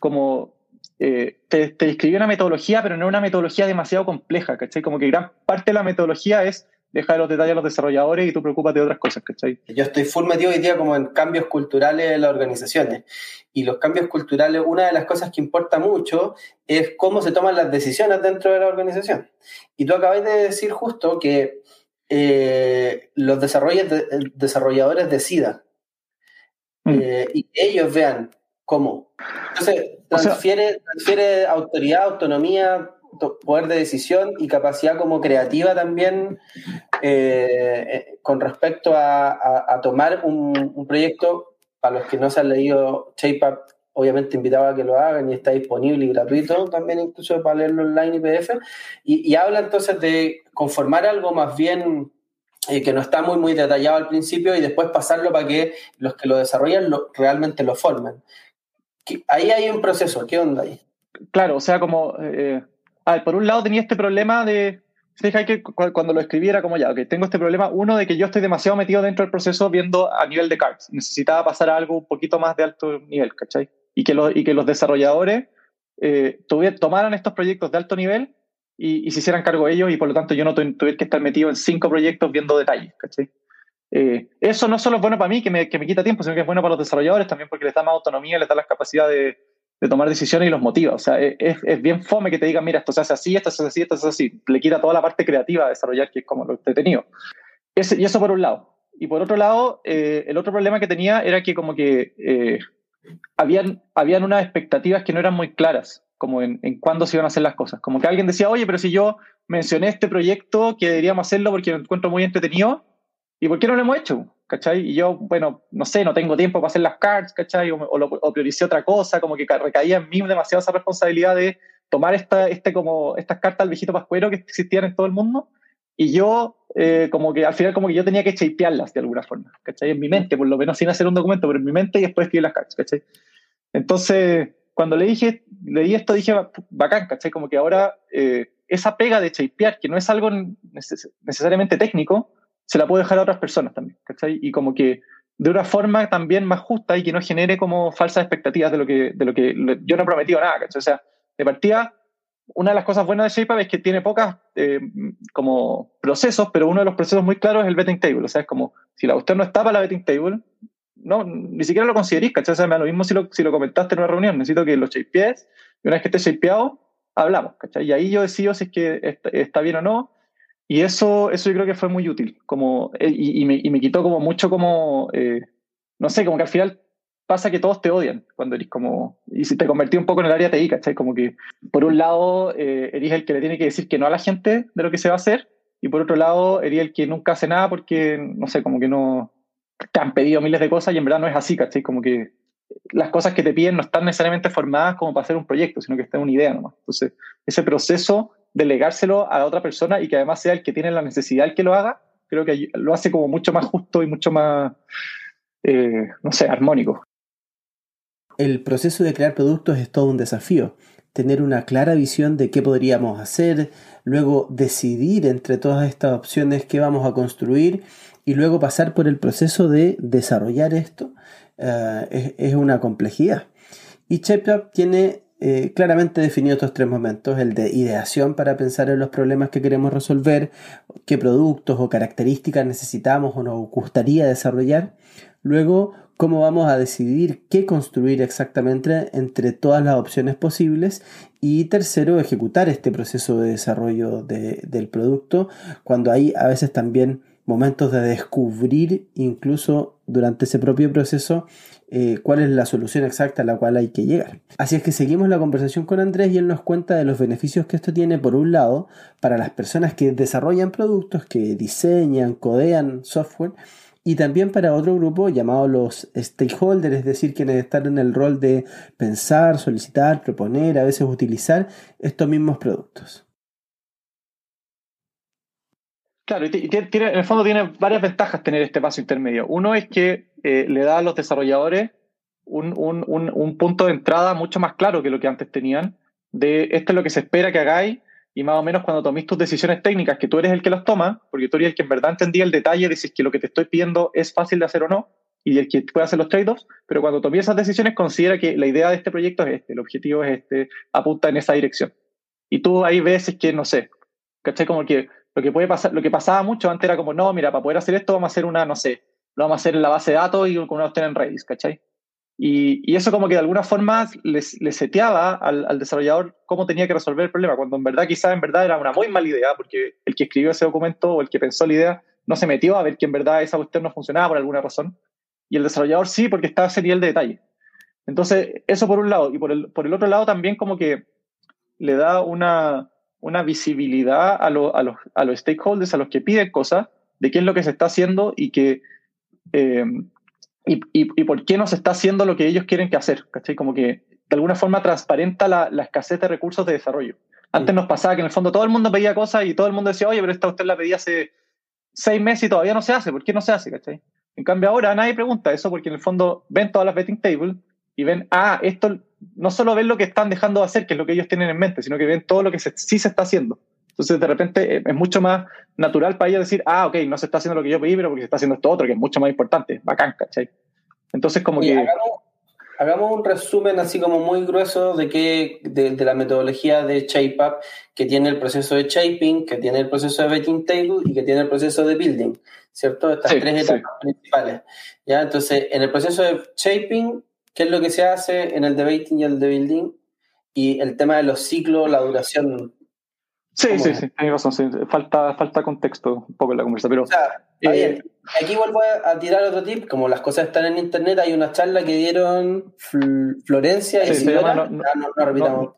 Speaker 2: como eh, te, te describía una metodología, pero no una metodología demasiado compleja, ¿cachai? Como que gran parte de la metodología es deja los detalles a los desarrolladores y tú preocupas de otras cosas, ¿cachai?
Speaker 1: Yo estoy full metido hoy día como en cambios culturales en las organizaciones. Y los cambios culturales, una de las cosas que importa mucho es cómo se toman las decisiones dentro de la organización. Y tú acabas de decir justo que eh, los desarrolladores decidan mm. eh, y ellos vean cómo. Entonces, transfiere, transfiere autoridad, autonomía, poder de decisión y capacidad como creativa también eh, eh, con respecto a, tomar un, proyecto, para los que no se han leído ShapeUp, obviamente invitaba a que lo hagan y está disponible y gratuito también incluso para leerlo online y PDF, y, habla entonces de conformar algo más bien eh, que no está muy, muy detallado al principio y después pasarlo para que los que lo desarrollan realmente lo formen. Ahí hay un proceso, ¿qué onda ahí?
Speaker 2: Claro, o sea, como por un lado tenía este problema de, que cuando lo escribiera como ya, que tengo este problema, uno de que yo estoy demasiado metido dentro del proceso viendo a nivel de cards. Necesitaba pasar a algo un poquito más de alto nivel, ¿cachai? Y que, y que los desarrolladores eh, tomaran estos proyectos de alto nivel y, se hicieran cargo ellos y por lo tanto yo no tuviera que estar metido en cinco proyectos viendo detalles, ¿cachai? Eh, eso no solo es bueno para mí, que me, que me quita tiempo, sino que es bueno para los desarrolladores también porque les da más autonomía, les da las capacidades de tomar decisiones y los motiva. O sea, es, es, bien fome que te digan, mira, esto se hace así, esto se hace así, esto se hace así. Le quita toda la parte creativa a desarrollar, que es como lo entretenido. Ese, y eso por un lado. Y por otro lado, eh, el otro problema que tenía era que como que eh, habían, habían unas expectativas que no eran muy claras, como en, en cuándo se iban a hacer las cosas. Como que alguien decía, oye, pero si yo mencioné este proyecto que deberíamos hacerlo porque lo encuentro muy entretenido, ¿y por qué no lo hemos hecho? ¿Cachai? Y yo, bueno, no sé, no tengo tiempo para hacer las cards, ¿cachai? O, o, prioricé otra cosa, como que recaía en mí demasiado esa responsabilidad de tomar esta, este como, estas cartas al viejito pascuero que existían en todo el mundo. Y yo, eh, como que al final, como que yo tenía que shapearlas de alguna forma, ¿cachai? En mi mente, por lo menos sin hacer un documento, pero en mi mente y después escribir las cards, ¿cachai? Entonces, cuando le dije, leí esto, dije, bacán, ¿cachai? Como que ahora eh, esa pega de shapear, que no es algo necesariamente técnico, se la puedo dejar a otras personas también, ¿cachai? Y como que de una forma también más justa y que no genere como falsas expectativas de lo que, de lo que yo no he prometido nada, ¿cachai? O sea, de partida, una de las cosas buenas de ShapeUp es que tiene pocas eh, como procesos, pero uno de los procesos muy claros es el betting table, o sea, es como, si la usted no está para la betting table, no, ni siquiera lo consideréis, ¿cachai? O sea, me da lo mismo si lo, si lo comentaste en una reunión, necesito que lo shapees, y una vez que esté shapeado, hablamos, ¿cachai? Y ahí yo decido si es que está, está bien o no, y eso, eso yo creo que fue muy útil, como, eh, y, me, y me, quitó como mucho como, eh, no sé, como que al final pasa que todos te odian cuando eres como, y si te convertí un poco en el área TI, ¿cachai? Como que por un lado eh, eres el que le tiene que decir que no a la gente de lo que se va a hacer, y por otro lado eres el que nunca hace nada porque, no sé, como que no, te han pedido miles de cosas y en verdad no es así, ¿cachai? Como que las cosas que te piden no están necesariamente formadas como para hacer un proyecto, sino que está una idea nomás. Entonces, ese proceso delegárselo a otra persona y que además sea el que tiene la necesidad el que lo haga, creo que lo hace como mucho más justo y mucho más, eh, no sé, armónico.
Speaker 3: El proceso de crear productos es todo un desafío, tener una clara visión de qué podríamos hacer, luego decidir entre todas estas opciones qué vamos a construir y luego pasar por el proceso de desarrollar esto eh, es, una complejidad. Y ShapeUp tiene eh, claramente definido estos tres momentos, el de ideación para pensar en los problemas que queremos resolver, qué productos o características necesitamos o nos gustaría desarrollar, luego cómo vamos a decidir qué construir exactamente entre todas las opciones posibles. Y tercero, ejecutar este proceso de desarrollo del producto cuando hay a veces también momentos de descubrir incluso durante ese propio proceso eh, cuál es la solución exacta a la cual hay que llegar. Así es que seguimos la conversación con Andrés y él nos cuenta de los beneficios que esto tiene, por un lado, para las personas que desarrollan productos, que diseñan, codean software, y también para otro grupo llamado los stakeholders, es decir, quienes están en el rol de pensar, solicitar, proponer, a veces utilizar estos mismos productos.
Speaker 2: Claro, tiene, en el fondo tiene varias ventajas tener este paso intermedio. Uno es que eh, le da a los desarrolladores un, un, un, punto de entrada mucho más claro que lo que antes tenían, de esto es lo que se espera que hagáis, y más o menos cuando toméis tus decisiones técnicas, que tú eres el que las toma, porque tú eres el que en verdad entendía el detalle de si es que lo que te estoy pidiendo es fácil de hacer o no, y el que puede hacer los trade-offs, pero cuando toméis esas decisiones considera que la idea de este proyecto es este, el objetivo es este, apunta en esa dirección. Y tú ahí ves es que, no sé, ¿cachai? Como que lo que puede pasar, lo que pasaba mucho antes era como, no, mira, para poder hacer esto vamos a hacer una, no sé, lo vamos a hacer en la base de datos y con una opción en Redis, ¿cachai? Y, y, eso como que de alguna forma le seteaba al, al, desarrollador cómo tenía que resolver el problema, cuando en verdad quizá en verdad era una muy mala idea, porque el que escribió ese documento o el que pensó la idea no se metió a ver que en verdad esa cuestión no funcionaba por alguna razón, y el desarrollador sí, porque estaba ese nivel de detalle. Entonces, eso por un lado, y por el, por el otro lado también como que le da una, una visibilidad a, a, los, a, los, stakeholders, a los que piden cosas, de qué es lo que se está haciendo y que eh, y, y, por qué no se está haciendo lo que ellos quieren que hacer, ¿cachai? Como que de alguna forma transparenta la, la escasez de recursos de desarrollo. Antes nos pasaba que en el fondo todo el mundo pedía cosas y todo el mundo decía, oye, pero esta usted la pedía hace seis meses y todavía no se hace, ¿por qué no se hace, cachai? En cambio ahora nadie pregunta eso porque en el fondo ven todas las betting tables y ven, ah, esto no solo ven lo que están dejando de hacer, que es lo que ellos tienen en mente, sino que ven todo lo que sí se está haciendo. Entonces, de repente, eh, es mucho más natural para ellos decir, ah, ok, no se está haciendo lo que yo pedí, pero porque se está haciendo esto otro, que es mucho más importante. Bacán, ¿cachai? Entonces, como que...
Speaker 1: Hagamos, un resumen así como muy grueso de, que, de, la metodología de ShapeUp, que tiene el proceso de shaping, que tiene el proceso de betting table y que tiene el proceso de building, ¿cierto? Estas tres etapas principales. ¿ya? Entonces, en el proceso de shaping qué es lo que se hace en el debating y el de building y el tema de los ciclos, la duración.
Speaker 2: Sí, sí, sí, hay razón, sí. Falta, falta contexto un poco en la conversa, pero...
Speaker 1: Eh, aquí vuelvo a, tirar otro tip, como las cosas están en internet, hay una charla que dieron Florencia y sí, ah, no, no, no, repitamos.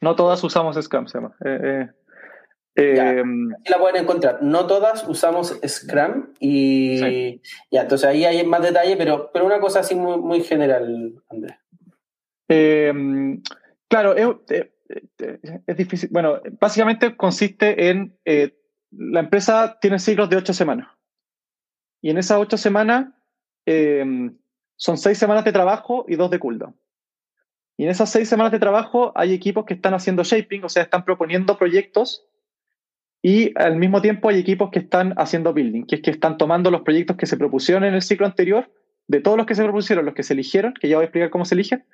Speaker 2: No, todas usamos Scrum, se llama. Eh, eh
Speaker 1: eh, la pueden encontrar. No todas usamos Scrum y ya, entonces ahí hay más detalle, pero, pero una cosa así muy, muy general, Andrés.
Speaker 2: Em, claro, es, es, difícil. Bueno, básicamente consiste en eh, la empresa tiene ciclos de ocho semanas. Y en esas ocho semanas em, son seis semanas de trabajo y dos de cooldown. Y en esas seis semanas de trabajo hay equipos que están haciendo shaping, o sea, están proponiendo proyectos y al mismo tiempo hay equipos que están haciendo building, que es que están tomando los proyectos que se propusieron en el ciclo anterior, de todos los que se propusieron, los que se eligieron, que ya voy a explicar cómo se eligen,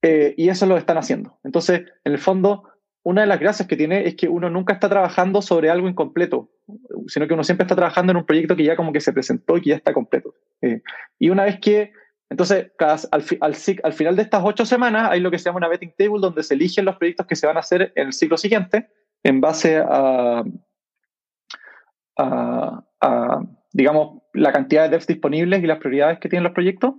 Speaker 2: eh, y eso lo están haciendo. Entonces, en el fondo, una de las gracias que tiene es que uno nunca está trabajando sobre algo incompleto, sino que uno siempre está trabajando en un proyecto que ya como que se presentó y que ya está completo. Eh, y una vez que, entonces, al, al, al final de estas ocho semanas hay lo que se llama una betting table donde se eligen los proyectos que se van a hacer en el ciclo siguiente en base a, digamos, la cantidad de devs disponibles y las prioridades que tienen los proyectos.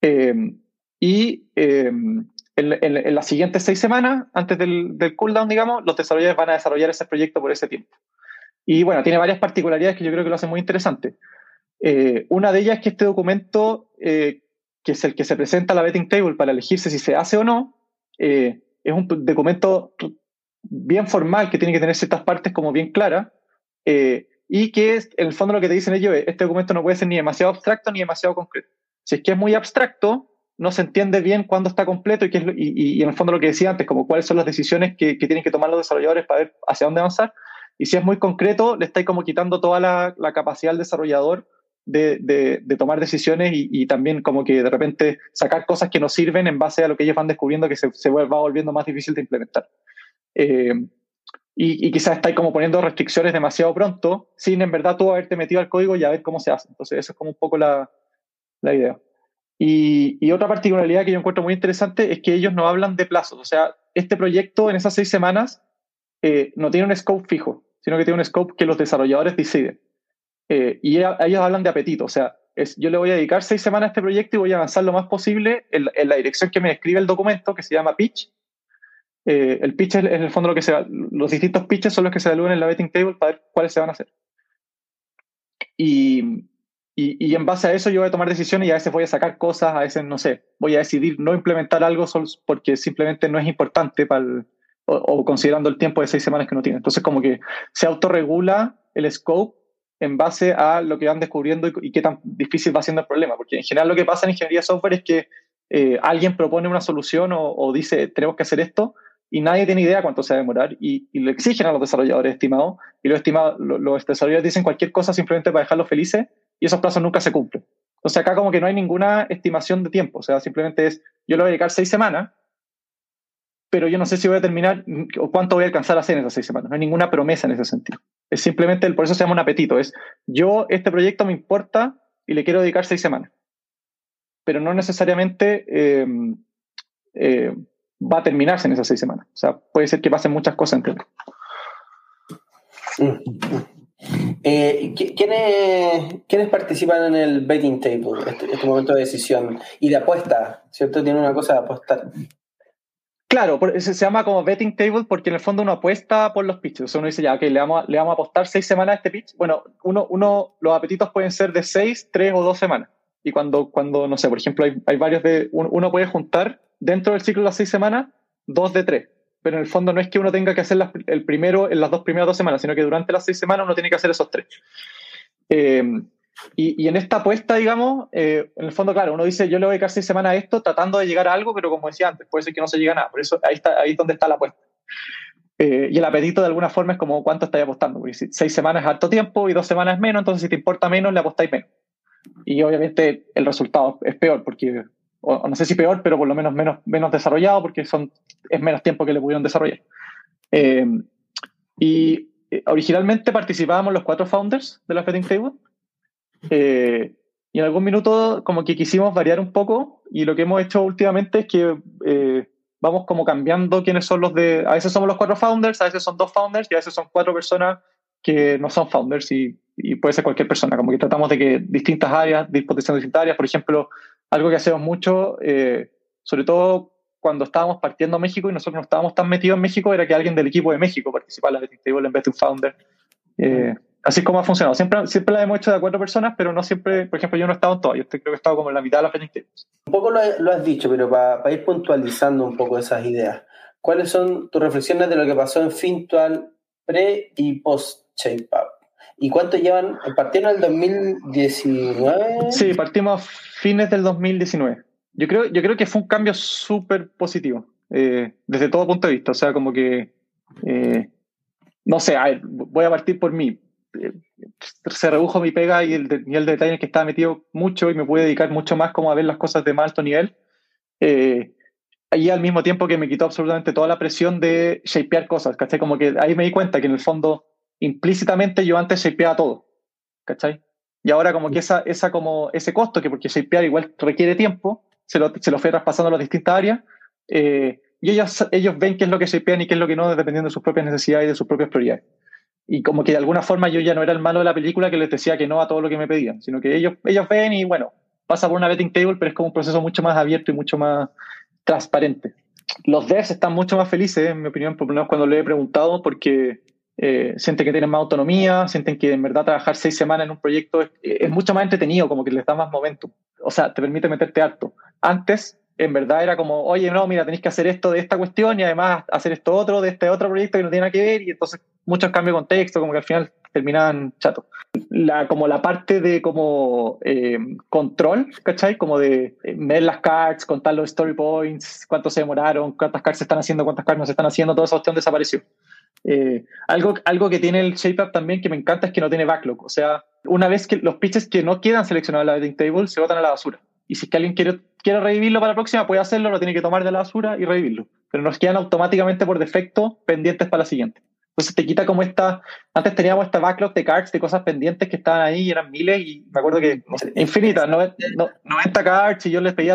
Speaker 2: Em, y em, en, las siguientes seis semanas, antes del, cooldown, digamos, los desarrolladores van a desarrollar ese proyecto por ese tiempo. Y bueno, tiene varias particularidades que yo creo que lo hacen muy interesante. Eh, una de ellas es que este documento, eh, que es el que se presenta a la betting table para elegirse si se hace o no, eh, es un documento bien formal, que tiene que tener ciertas partes como bien claras, eh, y que es, en el fondo lo que te dicen ellos es, este documento no puede ser ni demasiado abstracto ni demasiado concreto. Si es que es muy abstracto, no se entiende bien cuándo está completo y, qué es y, en el fondo lo que decía antes, como cuáles son las decisiones que, tienen que tomar los desarrolladores para ver hacia dónde avanzar. Y si es muy concreto, le estáis como quitando toda la, capacidad al desarrollador de, de, tomar decisiones y, también como que de repente sacar cosas que no sirven en base a lo que ellos van descubriendo que se, se va volviendo más difícil de implementar. Eh, y, y, quizás estáis como poniendo restricciones demasiado pronto, sin en verdad tú haberte metido al código y a ver cómo se hace. Entonces, eso es como un poco la, la idea. Y, y, otra particularidad que yo encuentro muy interesante es que ellos no hablan de plazos. O sea, este proyecto en esas seis semanas eh, no tiene un scope fijo, sino que tiene un scope que los desarrolladores deciden. Eh, y ellos hablan de apetito. O sea, es, yo le voy a dedicar seis semanas a este proyecto y voy a avanzar lo más posible en, en la dirección que me describe el documento, que se llama pitch. Eh, el pitch es en el fondo lo que se los distintos pitches son los que se evalúan en la betting table para ver cuáles se van a hacer. Y, y, en base a eso yo voy a tomar decisiones y a veces voy a sacar cosas, a veces no sé, voy a decidir no implementar algo porque simplemente no es importante para o, considerando el tiempo de seis semanas que uno tiene. Entonces como que se autorregula el scope en base a lo que van descubriendo y, qué tan difícil va siendo el problema. Porque en general lo que pasa en ingeniería de software es que eh, alguien propone una solución o, o, dice tenemos que hacer esto y nadie tiene idea cuánto se va a demorar y, lo exigen a los desarrolladores estimados y los, estimados, los desarrolladores dicen cualquier cosa simplemente para dejarlos felices y esos plazos nunca se cumplen. Entonces acá como que no hay ninguna estimación de tiempo, o sea, simplemente es, yo le voy a dedicar seis semanas, pero yo no sé si voy a terminar o cuánto voy a alcanzar a hacer en esas seis semanas. No hay ninguna promesa en ese sentido. Es simplemente, por eso se llama un apetito, es yo, este proyecto me importa y le quiero dedicar seis semanas, pero no necesariamente eh, eh, va a terminarse en esas seis semanas. O sea, puede ser que pasen muchas cosas entre
Speaker 1: mm. Eh, ¿quiénes, ¿Quiénes participan en el betting table, este, este, momento de decisión y de apuesta? ¿Cierto? Tiene una cosa de apostar.
Speaker 2: Claro, se, llama como betting table porque en el fondo uno apuesta por los pitches. O sea, uno dice ya, ok, le vamos, a, le vamos a apostar seis semanas a este pitch. Bueno, uno, uno, los apetitos pueden ser de seis, tres o dos semanas. Y cuando, cuando no sé, por ejemplo, hay, hay varios de. Uno puede juntar dentro del ciclo de las seis semanas dos de tres pero en el fondo no es que uno tenga que hacer el primero en las dos primeras dos semanas, sino que durante las seis semanas uno tiene que hacer esos tres. Eh, y, en esta apuesta, digamos, eh, en el fondo, claro, uno dice, yo le voy a dedicar seis semanas a esto tratando de llegar a algo, pero como decía antes, puede ser que no se llegue a nada. Por eso ahí, está, ahí es donde está la apuesta. Eh, y el apetito de alguna forma es como cuánto estáis apostando. Porque si seis semanas es alto tiempo y dos semanas es menos, entonces si te importa menos, le apostáis menos. Y obviamente el resultado es peor, porque o, no sé si peor, pero por lo menos menos, menos desarrollado porque son, es menos tiempo que le pudieron desarrollar. Eh, y eh, originalmente participábamos los cuatro founders de la Betting Table. Eh, y en algún minuto como que quisimos variar un poco y lo que hemos hecho últimamente es que vamos como cambiando quiénes son los de... A veces somos los cuatro founders, a veces son dos founders y a veces son cuatro personas que no son founders y, y puede ser cualquier persona. Como que tratamos de que distintas áreas, de distintas áreas, por ejemplo, algo que hacemos mucho, eh, sobre todo cuando estábamos partiendo a México y nosotros no estábamos tan metidos en México, era que alguien del equipo de México participara en la en vez de un founder. Eh, así es como ha funcionado. Siempre, siempre la hemos hecho de cuatro personas, pero no siempre, por ejemplo, yo no he estado en todas. Yo creo que he estado como en la mitad de la Betting.
Speaker 1: Un poco lo, lo has dicho, pero para, ir puntualizando un poco esas ideas, ¿cuáles son tus reflexiones de lo que pasó en Fintual pre y post ShapeUp? ¿Y cuánto llevan? ¿Partieron el 2019?
Speaker 2: Sí, partimos a fines del 2019. Yo creo, yo creo que fue un cambio súper positivo, eh, desde todo punto de vista. O sea, como que, eh, no sé, a ver, voy a partir por mí. Eh, se redujo mi pega y el nivel de detalle en que estaba metido mucho y me pude dedicar mucho más como a ver las cosas de más alto nivel. ahí al mismo tiempo que me quitó absolutamente toda la presión de shapear cosas, ¿cachai? Como que ahí me di cuenta que en el fondo implícitamente yo antes shapeaba todo, ¿cachai? Y ahora como que esa, esa como ese costo, que porque shapear igual requiere tiempo, se lo, se lo fue traspasando a las distintas áreas, eh, y ellos, ellos ven qué es lo que shapean y qué es lo que no, dependiendo de sus propias necesidades y de sus propias prioridades. Y como que de alguna forma yo ya no era el malo de la película que les decía que no a todo lo que me pedían, sino que ellos, ellos ven y bueno, pasa por una betting table, pero es como un proceso mucho más abierto y mucho más transparente. Los devs están mucho más felices, en mi opinión, por lo menos cuando le he preguntado, porque eh, sienten que tienen más autonomía, sienten que en verdad trabajar seis semanas en un proyecto es, mucho más entretenido, como que les da más momento. O sea, te permite meterte harto. Antes, en verdad era como, oye, no, mira, tenéis que hacer esto de esta cuestión y además hacer esto otro de este otro proyecto que no tiene nada que ver y entonces muchos cambios de contexto, como que al final terminaban chato. La, como la parte de como eh, control, ¿cachai? Como de eh, ver las cards, contar los story points, cuánto se demoraron, cuántas cards se están haciendo, cuántas cards no se están haciendo, toda esa opción desapareció. Eh, algo, algo que tiene el ShapeUp también que me encanta es que no tiene backlog. O sea, una vez que los pitches que no quedan seleccionados en la betting table se botan a la basura. Y si es que alguien quiere, quiere revivirlo para la próxima, puede hacerlo, lo tiene que tomar de la basura y revivirlo. Pero nos quedan automáticamente por defecto pendientes para la siguiente. Entonces te quita como esta. Antes teníamos esta backlog de cards de cosas pendientes que estaban ahí y eran miles y me acuerdo que infinitas, 90, cards y yo les pedía.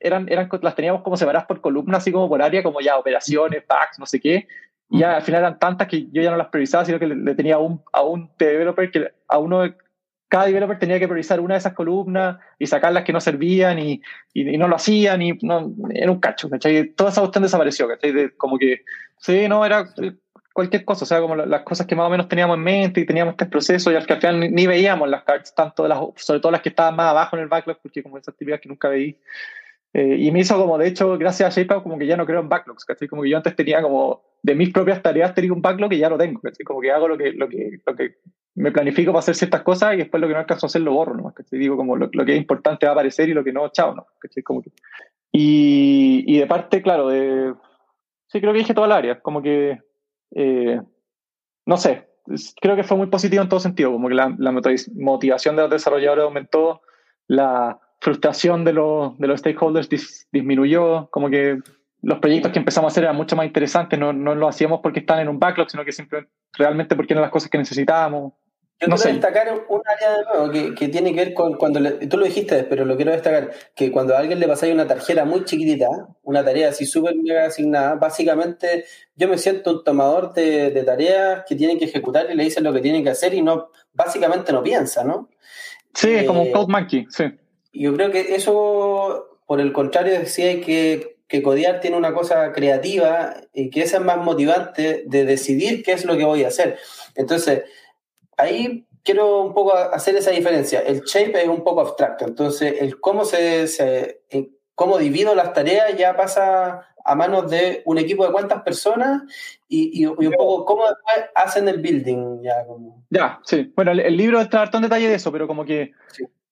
Speaker 2: eran, eran, las teníamos como separadas por columnas, así como por área, como ya operaciones, packs, no sé qué. Y ya al final eran tantas que yo ya no las priorizaba, sino que le, tenía a un, a un developer que a uno cada developer tenía que priorizar una de esas columnas y sacar las que no servían y, y, no lo hacían y no, era un cacho, ¿cachai? Toda esa cuestión desapareció, ¿cachai? como que, sí, no, era cualquier cosa, o sea, como las cosas que más o menos teníamos en mente y teníamos este proceso y al que al final ni, veíamos las cartas, tanto las, sobre todo las que estaban más abajo en el backlog, porque como esas actividades que nunca veí. Eh, y me hizo como, de hecho, gracias a ShapeUp, como que ya no creo en backlogs, ¿cachai? Como que yo antes tenía como, de mis propias tareas tenía un backlog y ya lo tengo, ¿cachai? Como que hago lo que, lo que, lo que me planifico para hacer ciertas cosas y después lo que no alcanzo a hacer lo borro, ¿no? ¿cachai? Digo, como lo, que es importante va a aparecer y lo que no, chao, ¿no? ¿cachai? Como que... y, y de parte, claro, de... Sí, creo que dije toda la área, como que... Eh, no sé, creo que fue muy positivo en todo sentido, como que la, motivación de los desarrolladores aumentó, la frustración de los, de los stakeholders disminuyó, como que los proyectos que empezamos a hacer eran mucho más interesantes, no, no lo hacíamos porque están en un backlog, sino que siempre realmente porque eran las cosas que necesitábamos.
Speaker 3: Yo quiero destacar un área de nuevo que, que, tiene que ver con cuando tú lo dijiste, pero lo quiero destacar, que cuando a alguien le pasáis una tarjeta muy chiquitita, una tarea así súper mega asignada, básicamente yo me siento un tomador de, de, tareas que tienen que ejecutar y le dicen lo que tienen que hacer y no, básicamente no piensa, ¿no?
Speaker 2: Sí, es como un eh, code monkey, sí.
Speaker 3: Yo creo que eso, por el contrario, decía que, que Codiar tiene una cosa creativa y que esa es más motivante de decidir qué es lo que voy a hacer. Entonces, ahí quiero un poco hacer esa diferencia. El shape es un poco abstracto, entonces el cómo se, se cómo divido las tareas ya pasa a manos de un equipo de cuántas personas y, y, un poco cómo después hacen el building ya como...
Speaker 2: Ya, sí. Bueno, el, libro está harto en detalle de eso, pero como que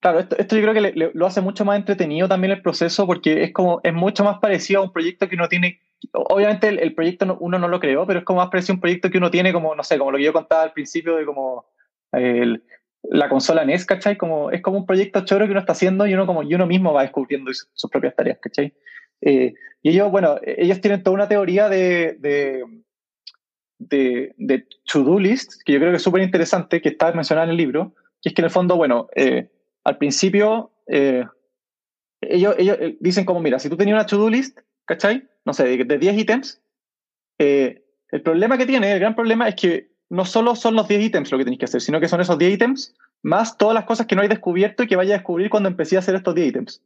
Speaker 2: Claro, esto, yo creo que lo hace mucho más entretenido también el proceso porque es como es mucho más parecido a un proyecto que uno tiene obviamente el, proyecto uno no lo creó, pero es como más parecido a un proyecto que uno tiene como, no sé, como lo que yo contaba al principio de como la consola NES, ¿cachai? Como, es como un proyecto choro que uno está haciendo y uno, como, y uno mismo va descubriendo sus, propias tareas, ¿cachai? Eh, y ellos, bueno, ellos tienen toda una teoría de, de, de, to-do list, que yo creo que es súper interesante, que está mencionada en el libro, que es que en el fondo, bueno, eh, al principio, eh, ellos, ellos dicen como, mira, si tú tenías una to-do list, ¿cachai? no sé, de, 10 ítems, eh, el problema que tiene, el gran problema es que no solo son los 10 ítems lo que tenéis que hacer, sino que son esos 10 ítems más todas las cosas que no hay descubierto y que vaya a descubrir cuando empecé a hacer estos 10 ítems.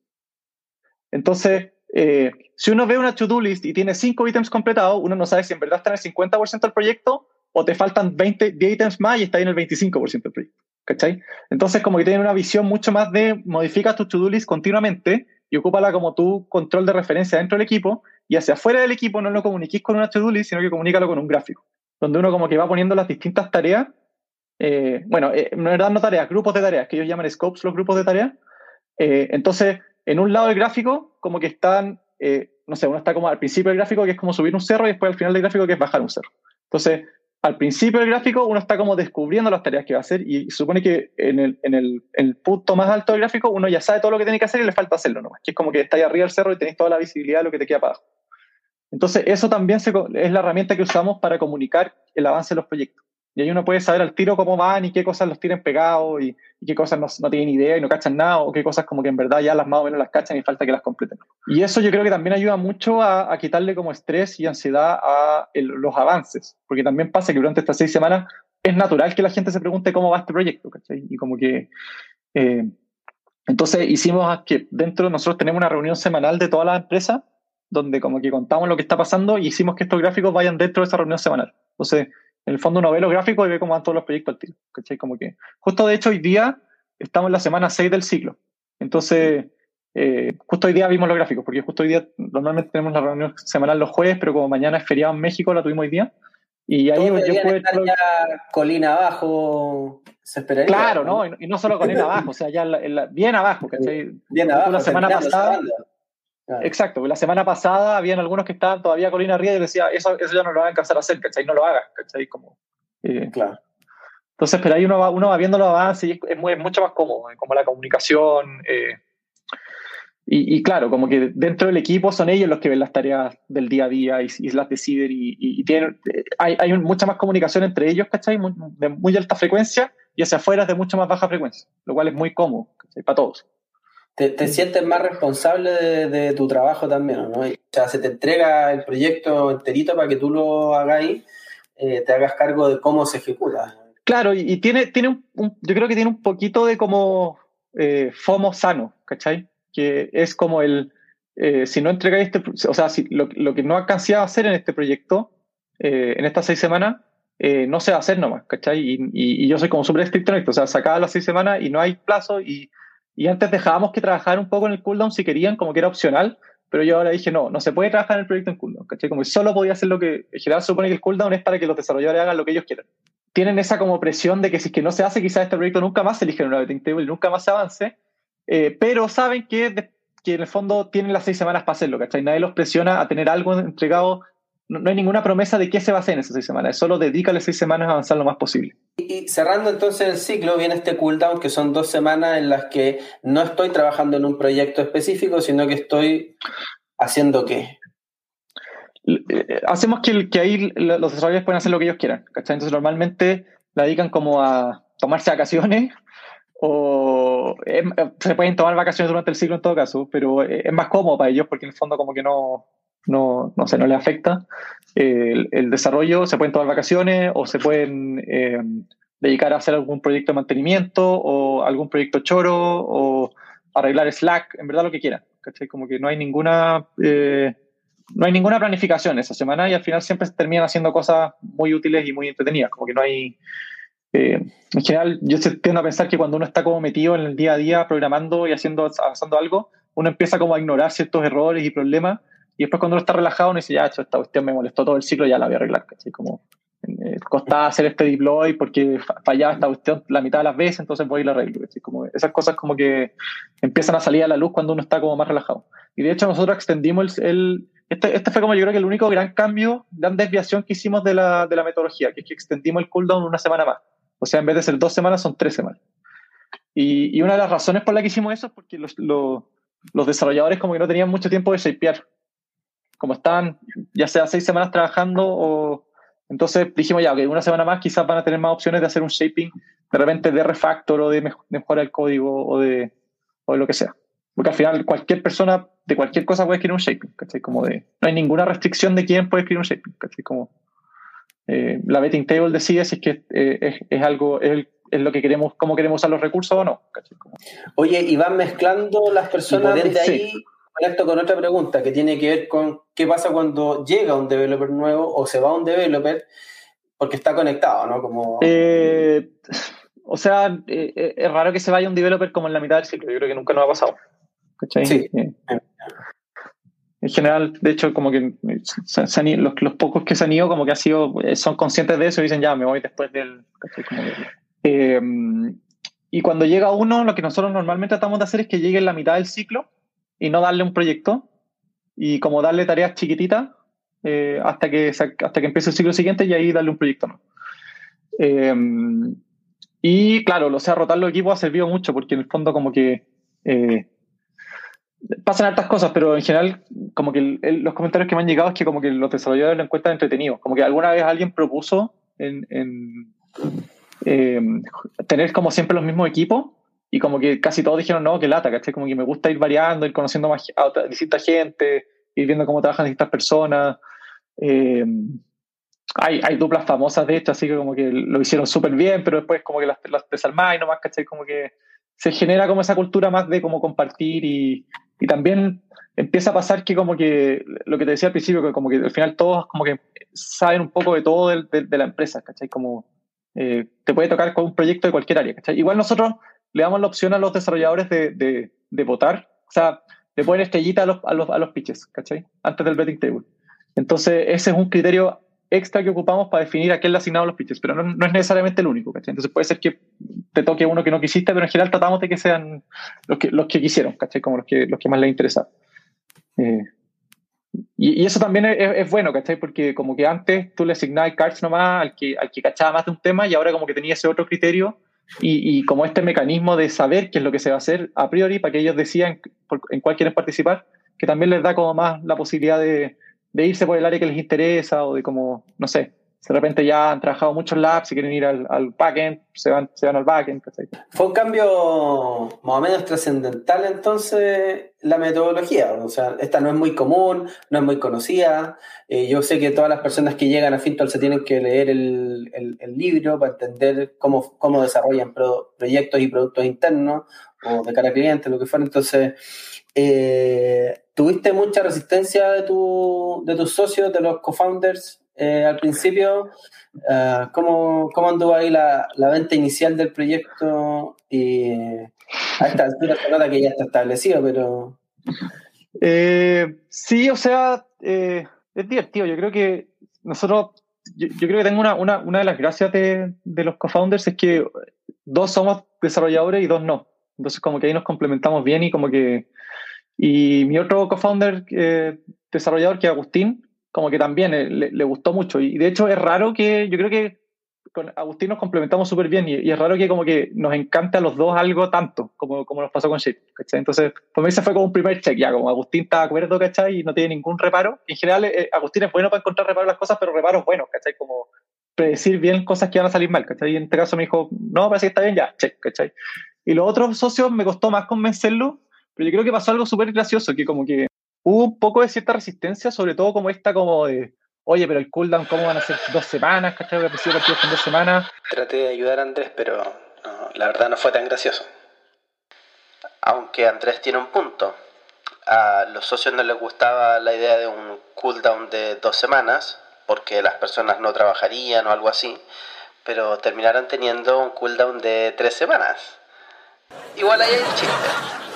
Speaker 2: Entonces, eh, si uno ve una to-do list y tiene 5 ítems completados, uno no sabe si en verdad está en el 50% del proyecto o te faltan 20, 10 ítems más y está en el 25% del proyecto. ¿Cachai? Entonces, como que tiene una visión mucho más de modifica tu to-do list continuamente y ocúpala como tu control de referencia dentro del equipo y hacia afuera del equipo no lo comuniquís con una to-do list, sino que comunícalo con un gráfico, donde uno como que va poniendo las distintas tareas, eh, bueno, eh, no es no tareas, grupos de tareas, que ellos llaman scopes los grupos de tareas. Eh, entonces, en un lado del gráfico, como que están, no sé, uno está como al principio del gráfico, que es como subir un cerro, y después al final del gráfico, que es bajar un cerro. Entonces, al principio del gráfico uno está como descubriendo las tareas que va a hacer y supone que en el, punto más alto del gráfico uno ya sabe todo lo que tiene que hacer y le falta hacerlo nomás, que es como que está ahí arriba del cerro y tenéis toda la visibilidad de lo que te queda para abajo. Entonces eso también es la herramienta que usamos para comunicar el avance de los proyectos. Y ahí uno puede saber al tiro cómo van y qué cosas los tienen pegados y, qué cosas no, tienen idea y no cachan nada o qué cosas como que en verdad ya las más o menos las cachan y falta que las completen. Y eso yo creo que también ayuda mucho a, quitarle como estrés y ansiedad a los avances, porque también pasa que durante estas seis semanas es natural que la gente se pregunte cómo va este proyecto. Y como que... Eh, entonces hicimos que dentro nosotros tenemos una reunión semanal de todas las empresas donde como que contamos lo que está pasando y hicimos que estos gráficos vayan dentro de esa reunión semanal. Entonces, en el fondo uno ve los gráficos y ve cómo van todos los proyectos al tiro. ¿cachai? Como que, justo de hecho hoy día estamos en la semana 6 del ciclo. Entonces, eh, justo hoy día vimos los gráficos, porque justo hoy día normalmente tenemos la reunión semanal los jueves, pero como mañana es feriado en México, la tuvimos hoy día. Y ahí yo puedo...
Speaker 1: ya colina abajo, se esperaría.
Speaker 2: Claro, ¿no? Y, no solo colina abajo, o sea, ya bien abajo, ¿cachai?
Speaker 1: Bien abajo.
Speaker 2: La semana pasada... Exacto, la semana pasada habían algunos que estaban todavía colina arriba y decía, eso, eso ya no lo van a alcanzar a hacer, ¿cachai? No lo hagan, ¿cachai? Como,
Speaker 1: eh, claro.
Speaker 2: Entonces, pero ahí uno va, uno va viendo los avances y es, mucho más cómodo, como la comunicación. Eh, y, claro, como que dentro del equipo son ellos los que ven las tareas del día a día y, las deciden y, tienen, hay, hay, mucha más comunicación entre ellos, ¿cachai? de muy alta frecuencia y hacia afuera es de mucho más baja frecuencia, lo cual es muy cómodo, ¿cachai? Para todos.
Speaker 1: Te, sientes más responsable de, tu trabajo también, ¿no? O sea, se te entrega el proyecto enterito para que tú lo hagáis, eh, te hagas cargo de cómo se ejecuta.
Speaker 2: Claro, y, tiene, tiene un, yo creo que tiene un poquito de como eh, FOMO sano, ¿cachai? que es como el, eh, si no entregáis este, o sea, si lo, que no alcancé a hacer en este proyecto, eh, en estas seis semanas, eh, no se va a hacer nomás, ¿cachai? Y, y, yo soy como súper estricto en esto, o sea, sacaba las seis semanas y no hay plazo y, y antes dejábamos que trabajar un poco en el cooldown si querían, como que era opcional, pero yo ahora dije, no, no se puede trabajar en el proyecto en cooldown, ¿cachai? Como que solo podía hacer lo que, en general supone que el cooldown es para que los desarrolladores hagan lo que ellos quieran. Tienen esa como presión de que si es que no se hace, quizás este proyecto nunca más se elige una betting table nunca más se avance, eh, pero saben que, que, en el fondo tienen las seis semanas para hacerlo, ¿cachai? Nadie los presiona a tener algo entregado. No, hay ninguna promesa de qué se va a hacer en esas seis semanas, solo dedícale seis semanas a avanzar lo más posible.
Speaker 1: Y, cerrando entonces el ciclo, viene este cooldown, que son dos semanas en las que no estoy trabajando en un proyecto específico, sino que estoy haciendo qué.
Speaker 2: Eh, hacemos que, que ahí los desarrolladores pueden hacer lo que ellos quieran, ¿cachai? Entonces normalmente la dedican como a tomarse vacaciones o eh, se pueden tomar vacaciones durante el ciclo en todo caso, pero eh, es más cómodo para ellos porque en el fondo como que no, no, no sé, no les afecta el, desarrollo, se pueden tomar vacaciones o se pueden eh, dedicar a hacer algún proyecto de mantenimiento o algún proyecto choro o arreglar Slack, en verdad lo que quieran, ¿cachai? Como que no hay ninguna... no hay ninguna planificación esa semana y al final siempre terminan haciendo cosas muy útiles y muy entretenidas, como que no hay, eh, en general, yo tiendo a pensar que cuando uno está como metido en el día a día programando y haciendo, avanzando algo, uno empieza como a ignorar ciertos errores y problemas y después cuando uno está relajado uno dice, ya, esta cuestión me molestó todo el ciclo, ya la voy a arreglar, ¿cachai? Como eh, costaba hacer este deploy porque fallaba esta cuestión la mitad de las veces, entonces voy y la arreglo, Como esas cosas como que empiezan a salir a la luz cuando uno está como más relajado. Y de hecho nosotros extendimos el, este, este, fue como yo creo que el único gran cambio, gran desviación que hicimos de la, de la metodología, que es que extendimos el cooldown una semana más. O sea, en vez de ser dos semanas, son tres semanas. Y, y una de las razones por la que hicimos eso es porque los, los, los desarrolladores como que no tenían mucho tiempo de shapear. Como estaban ya sea seis semanas trabajando o... Entonces dijimos ya, que una semana más quizás van a tener más opciones de hacer un shaping de repente de refactor o de, mejorar el código o de, o de lo que sea. Porque al final cualquier persona de cualquier cosa puede escribir un shaping, ¿cachai? Como de, no hay ninguna restricción de quién puede escribir un shaping, ¿cachai? Como eh, la betting table decide si es que eh, es, algo, es, lo que queremos, cómo queremos usar los recursos o no.
Speaker 1: Oye, y van mezclando las personas desde ahí. Conecto con otra pregunta que tiene que ver con qué pasa cuando llega un developer nuevo o se va un developer porque está conectado, ¿no? Como...
Speaker 2: Eh, o sea, es raro que se vaya un developer como en la mitad del ciclo. Yo creo que nunca nos ha pasado.
Speaker 1: Sí
Speaker 2: en general, de hecho, como que los, pocos que se han ido, como que ha sido, eh, son conscientes de eso y dicen, ya, me voy después del... Eh, y cuando llega uno, lo que nosotros normalmente tratamos de hacer es que llegue en la mitad del ciclo y no darle un proyecto y como darle tareas chiquititas eh, hasta, que, hasta que empiece el ciclo siguiente y ahí darle un proyecto. ¿no? y claro, lo sea, rotar los equipos ha servido mucho porque en el fondo como que pasan hartas cosas, pero en general, como que los comentarios que me han llegado es que como que los desarrolladores lo encuentran entretenido. Como que alguna vez alguien propuso en, em, tener como siempre los mismos equipos y como que casi todos dijeron, no, que lata, ¿cachai? Como que me gusta ir variando, ir conociendo más a otra, distinta gente, ir viendo cómo trabajan distintas personas. Em, hay, hay duplas famosas de hecho, así que como que lo hicieron súper bien, pero después como que las, las y nomás, ¿cachai? Como que se genera como esa cultura más de como compartir y, y también empieza a pasar que como que, lo que te decía al principio, que como que al final todos como que saben un poco de todo de, de, la empresa, ¿cachai? Como eh, te puede tocar con un proyecto de cualquier área, ¿cachai? Igual nosotros le damos la opción a los desarrolladores de, de, de votar, o sea, le ponen estrellita a los, a los, a los pitches, ¿cachai? Antes del betting table. Entonces, ese es un criterio extra que ocupamos para definir a quién le asignamos los pitches, pero no, es necesariamente el único, ¿cachai? Entonces puede ser que te toque uno que no quisiste, pero en general tratamos de que sean los que, los que quisieron, ¿cachai? Como los que, los que más les interesa. Eh, y, eso también es, bueno, ¿cachai? Porque como que antes tú le asignabas cards nomás al que, al que cachaba más de un tema y ahora como que tenía ese otro criterio y, y, como este mecanismo de saber qué es lo que se va a hacer a priori para que ellos decidan en cuál quieren participar, que también les da como más la posibilidad de, de irse por el área que les interesa o de como, no sé, de repente ya han trabajado muchos labs y quieren ir al, al backend, se van, se van al backend.
Speaker 1: Fue un cambio más o menos trascendental entonces la metodología. O sea, esta no es muy común, no es muy conocida. Eh, yo sé que todas las personas que llegan a Fintual se tienen que leer el, el, libro para entender cómo, cómo desarrollan proyectos y productos internos o de cara a clientes, lo que fuera. Entonces, eh, ¿tuviste mucha resistencia de, tu, de tus socios, de los co-founders? Eh, al principio. Uh, ¿cómo, ¿cómo, anduvo ahí la, la, venta inicial del proyecto? Y a esta altura se nota que ya está establecido, pero...
Speaker 2: Eh, sí, o sea, eh, es divertido. Yo creo que nosotros, yo, creo que tengo una, una, una de las gracias de, de los co-founders es que dos somos desarrolladores y dos no. Entonces como que ahí nos complementamos bien y como que... Y mi otro co-founder desarrollador, que es Agustín, como que también eh, le, gustó mucho. Y de hecho es raro que, yo creo que con Agustín nos complementamos súper bien y, es raro que como que nos encanta a los dos algo tanto, como, como nos pasó con Shape, ¿cachai? Entonces, para mí ese fue como un primer check, ya, como Agustín está de acuerdo, ¿cachai? Y no tiene ningún reparo. En general, eh, Agustín es bueno para encontrar reparo en las cosas, pero reparos buenos, ¿cachai? Como predecir bien cosas que van a salir mal, ¿cachai? Y en este caso me dijo, no, parece que está bien, ya, check, ¿cachai? Y los otros socios me costó más convencerlo, pero yo creo que pasó algo súper gracioso, que como que hubo un poco de cierta resistencia, sobre todo como esta como de, oye, pero el cooldown, ¿cómo van a ser dos semanas? ¿Cachai? Que partidos en dos semanas.
Speaker 1: Traté de ayudar a Andrés, pero la verdad no fue tan gracioso. Aunque Andrés tiene un punto. A los socios no les gustaba la idea de un cooldown de dos semanas, porque las personas no trabajarían o algo así, pero terminaron teniendo un cooldown de tres semanas. Igual ahí hay el chiste.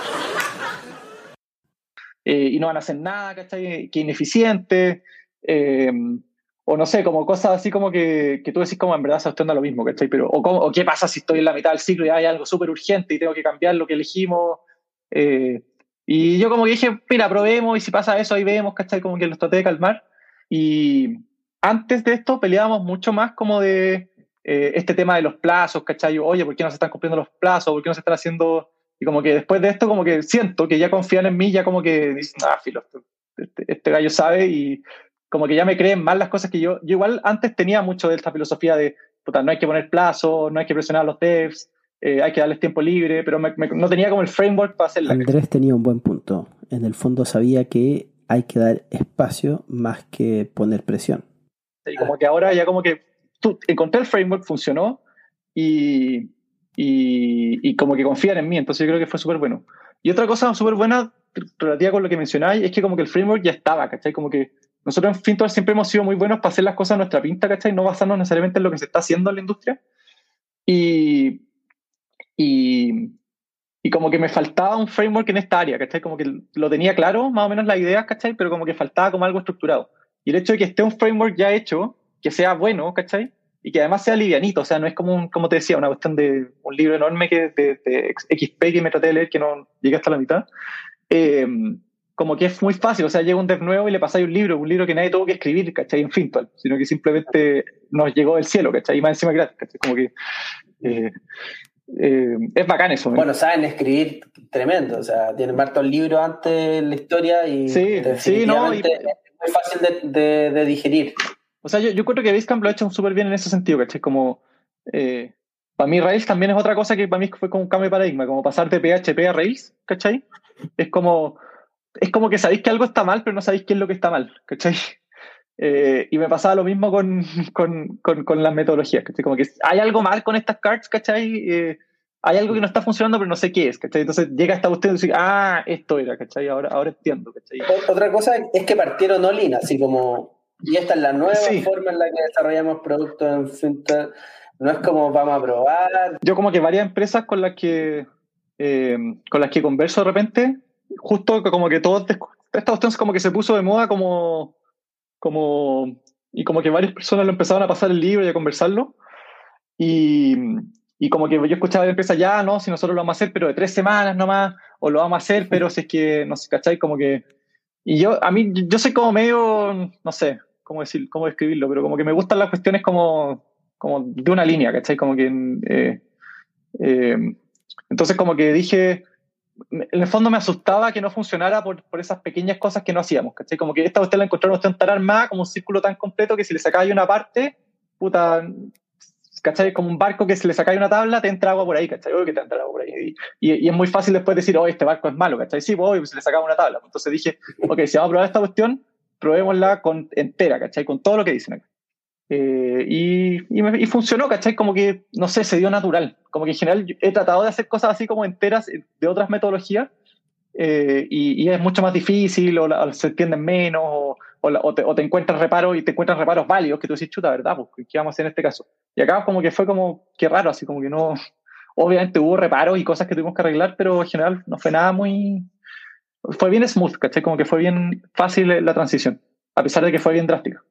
Speaker 2: Eh, y no van a hacer nada, ¿cachai? Que ineficiente, eh, o no sé, como cosas así como que, que tú decís como en verdad se ostenta lo mismo, ¿cachai? Pero, o, o, qué pasa si estoy en la mitad del ciclo y hay algo súper urgente y tengo que cambiar lo que elegimos. Eh, y yo como que dije, mira, probemos y si pasa eso ahí vemos, ¿cachai? Como que los traté de calmar. Y antes de esto peleábamos mucho más como de este tema de los plazos, ¿cachai? Oye, ¿por qué no se están cumpliendo los plazos? ¿Por qué no se están haciendo y como que después de esto, como que siento que ya confían en mí, ya como que dicen, ah, filo, este, este, gallo sabe y como que ya me creen más las cosas que yo. Yo igual antes tenía mucho de esta filosofía de, puta, no hay que poner plazo, no hay que presionar a los devs, eh, hay que darles tiempo libre, pero no tenía como el framework para hacerlo.
Speaker 3: Andrés tenía un buen punto. En el fondo sabía que hay que dar espacio más que poner presión.
Speaker 2: Y como que ahora ya como que tú encontré el framework, funcionó y y, como que confían en mí, entonces yo creo que fue súper bueno. Y otra cosa súper buena relativa con lo que mencionáis es que como que el framework ya estaba, ¿cachai? Como que nosotros en Fintual siempre hemos sido muy buenos para hacer las cosas a nuestra pinta, ¿cachai? No basarnos necesariamente en lo que se está haciendo en la industria. Y, y, y como que me faltaba un framework en esta área, ¿cachai? Como que lo tenía claro, más o menos las ideas, ¿cachai? Pero como que faltaba como algo estructurado. Y el hecho de que esté un framework ya hecho, que sea bueno, ¿cachai? Y que además sea livianito, o sea, no es como, un, como te decía, una cuestión de un libro enorme que de, de XP que me traté de leer que no llegué hasta la mitad. Eh, como que es muy fácil, o sea, llega un dev nuevo y le pasáis un libro, un libro que nadie tuvo que escribir, ¿cachai? En Fintual, sino que simplemente nos llegó del cielo, ¿cachai? Y más encima gratis, ¿cachai? Como que eh, eh, es bacán eso.
Speaker 1: Bueno, saben escribir tremendo, o sea, tienen hartos libros antes en la historia y
Speaker 2: sí, sí, no, y, es
Speaker 1: muy fácil de, de, de digerir.
Speaker 2: O sea, yo, yo creo que Basecamp lo ha hecho súper bien en ese sentido, ¿cachai? Como, eh, para mí Rails también es otra cosa que para mí fue como un cambio de paradigma, como pasar de PHP a Rails, ¿cachai? Es como, es como que sabéis que algo está mal, pero no sabéis qué es lo que está mal, ¿cachai? Eh, y me pasaba lo mismo con, con, con, con, las metodologías, ¿cachai? Como que hay algo mal con estas cards, ¿cachai? Eh, hay algo que no está funcionando, pero no sé qué es, ¿cachai? Entonces llega hasta usted y dice, ah, esto era, ¿cachai? Ahora, ahora entiendo, ¿cachai?
Speaker 1: Otra cosa es que partieron Olin, así como y esta es la nueva forma en la que desarrollamos productos en. No es como vamos a probar.
Speaker 2: Yo como que varias empresas con las que eh, con las que converso de repente, justo como que todo esta cuestión como que se puso de moda como como y como que varias personas lo empezaron a pasar el libro y a conversarlo. Y, y como que yo escuchaba de empresa, ya, no, si nosotros lo vamos a hacer, pero de tres semanas nomás, o lo vamos a hacer, pero si es que, no sé, ¿cachai? Como que... Y yo, a mí, yo soy como medio, no sé, cómo decir, cómo describirlo, pero como que me gustan las cuestiones como, como de una línea, ¿cachai? Como que... Eh, eh, entonces como que dije, en el fondo me asustaba que no funcionara por, por esas pequeñas cosas que no hacíamos, ¿cachai? Como que esta usted la encontraron usted tan armada, como un círculo tan completo que si le sacáis una parte, puta, ¿cachai? Como un barco que si le sacáis una tabla, te entra agua por ahí, ¿cachai? Obvio que te entra agua por ahí. Y, y, es muy fácil después decir, oh, este barco es malo, ¿cachai? Sí, pues obvio, si le sacaba una tabla. Entonces dije, ok, si vamos a probar esta cuestión, probémosla con, entera, ¿cachai? Con todo lo que dicen acá. Eh, y, y, y, funcionó, ¿cachai? Como que, no sé, se dio natural. Como que en general he tratado de hacer cosas así como enteras de otras metodologías eh, y, y, es mucho más difícil o, la, o se entienden menos o, o, te, o, te, encuentras reparos y te encuentras reparos válidos que tú decís, chuta, ¿verdad? Pues, ¿qué vamos a hacer en este caso? Y acá como que fue como, qué raro, así como que no... Obviamente hubo reparos y cosas que tuvimos que arreglar, pero en general no fue nada muy... Fue bien smooth, ¿cachai? Como que fue bien fácil la transición, a pesar de que fue bien drástica.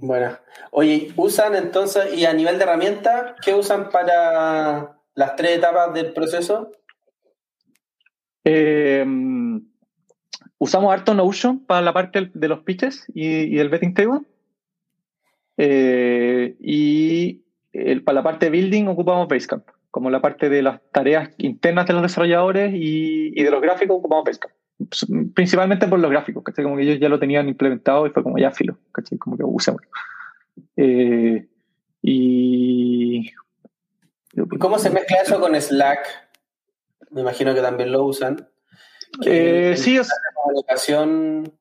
Speaker 1: Bueno, oye, ¿usan entonces, y a nivel de herramienta, qué usan para las tres etapas del proceso?
Speaker 2: Eh, usamos harto Notion para la parte de los pitches y, y del betting table. Eh, y el, para la parte de building ocupamos Basecamp. Como la parte de las tareas internas de los desarrolladores y, y de los gráficos ocupamos Basecamp. Principalmente por los gráficos, ¿cachai? Como que ellos ya lo tenían implementado y fue como ya filo, ¿cachai? Como que usemos. Eh, y...
Speaker 1: ¿Cómo se mezcla eso con Slack? Me imagino que también lo usan.
Speaker 2: Eh, sí, o sea,
Speaker 1: comunicación.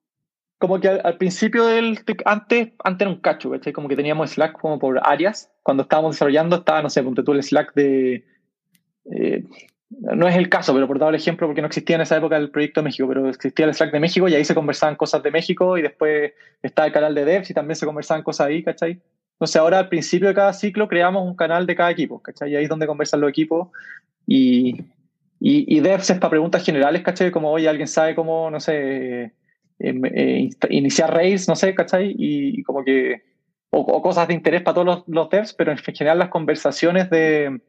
Speaker 2: Como que al, principio del. Antes, antes era un cacho, ¿cachai? Como que teníamos Slack como por áreas. Cuando estábamos desarrollando, estaba, no sé, ponte tú el Slack de. Eh, no es el caso, pero por dar el ejemplo, porque no existía en esa época el proyecto de México, pero existía el Slack de México y ahí se conversaban cosas de México y después estaba el canal de devs y también se conversaban cosas ahí, ¿cachai? Entonces ahora al principio de cada ciclo creamos un canal de cada equipo, ¿cachai? Y ahí es donde conversan los equipos y, y, y devs es para preguntas generales, ¿cachai? Como, oye, alguien sabe cómo, no sé, eh, eh, iniciar Rails, no sé, ¿cachai? Y, y como que, o, o, cosas de interés para todos los, los, devs, pero en general las conversaciones de,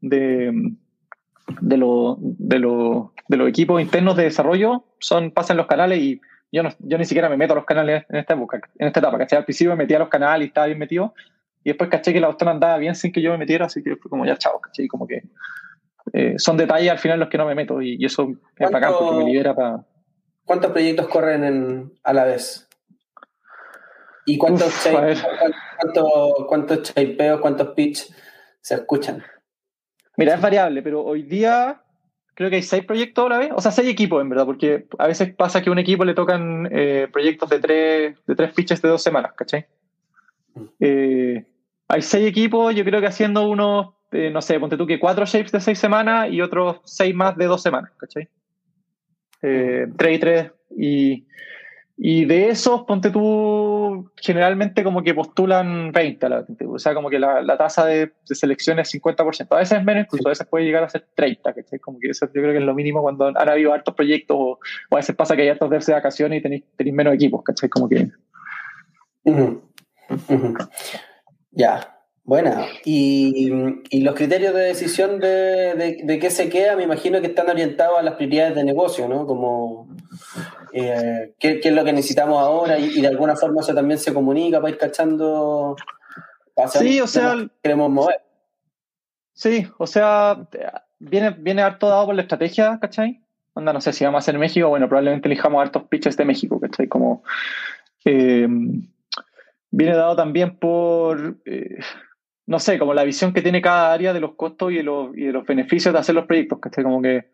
Speaker 2: de, de, lo, de, lo, de los equipos internos de desarrollo son, pasan los canales y yo, no, yo ni siquiera me meto a los canales en esta época, en esta etapa, ¿cachai? Al principio me metía a los canales y estaba bien metido y después caché que la cuestión andaba bien sin que yo me metiera, así que fue como ya chao, ¿cachai? Como que eh, son detalles al final los que no me meto y, y eso es bacán porque me libera para...
Speaker 1: ¿Cuántos proyectos corren en, a la vez? ¿Y cuántos, Uf, shape, cuánto, cuántos shapeos, cuántos pitch se escuchan?
Speaker 2: Mira, es variable, pero hoy día creo que hay seis proyectos a la vez, o sea, seis equipos en verdad, porque a veces pasa que a un equipo le tocan eh, proyectos de tres, de tres pitches de dos semanas, ¿cachai? Eh, hay seis equipos, yo creo que haciendo unos, eh, no sé, ponte tú que cuatro shapes de seis semanas y otros seis más de dos semanas, ¿cachai? Eh, tres y. Y, de esos, ponte tú, generalmente como que postulan 20 a la O sea, como que la, la tasa de, de, selección es 50%. A veces es menos, incluso a veces puede llegar a ser 30, ¿cachai? Como que eso yo creo que es lo mínimo cuando han habido hartos proyectos o, o a veces pasa que hay hartos de vacaciones y tenéis, tenéis menos equipos, ¿cachai? Como que...
Speaker 1: Uh -huh. Uh -huh. Ya, Buena. Y, y, los criterios de decisión de, de, de, qué se queda, me imagino que están orientados a las prioridades de negocio, ¿no? Como eh, ¿qué, qué, es lo que necesitamos ahora y, y, de alguna forma eso también se comunica para ir cachando.
Speaker 2: sí, o sea.
Speaker 1: Queremos mover.
Speaker 2: Sí, o sea, viene, viene harto dado por la estrategia, ¿cachai? Onda, no sé si vamos a hacer México, bueno, probablemente elijamos hartos pitches de México, ¿cachai? Como. Eh, viene dado también por. Eh, no sé, como la visión que tiene cada área de los costos y de los, y de los beneficios de hacer los proyectos, ¿cachai? Como que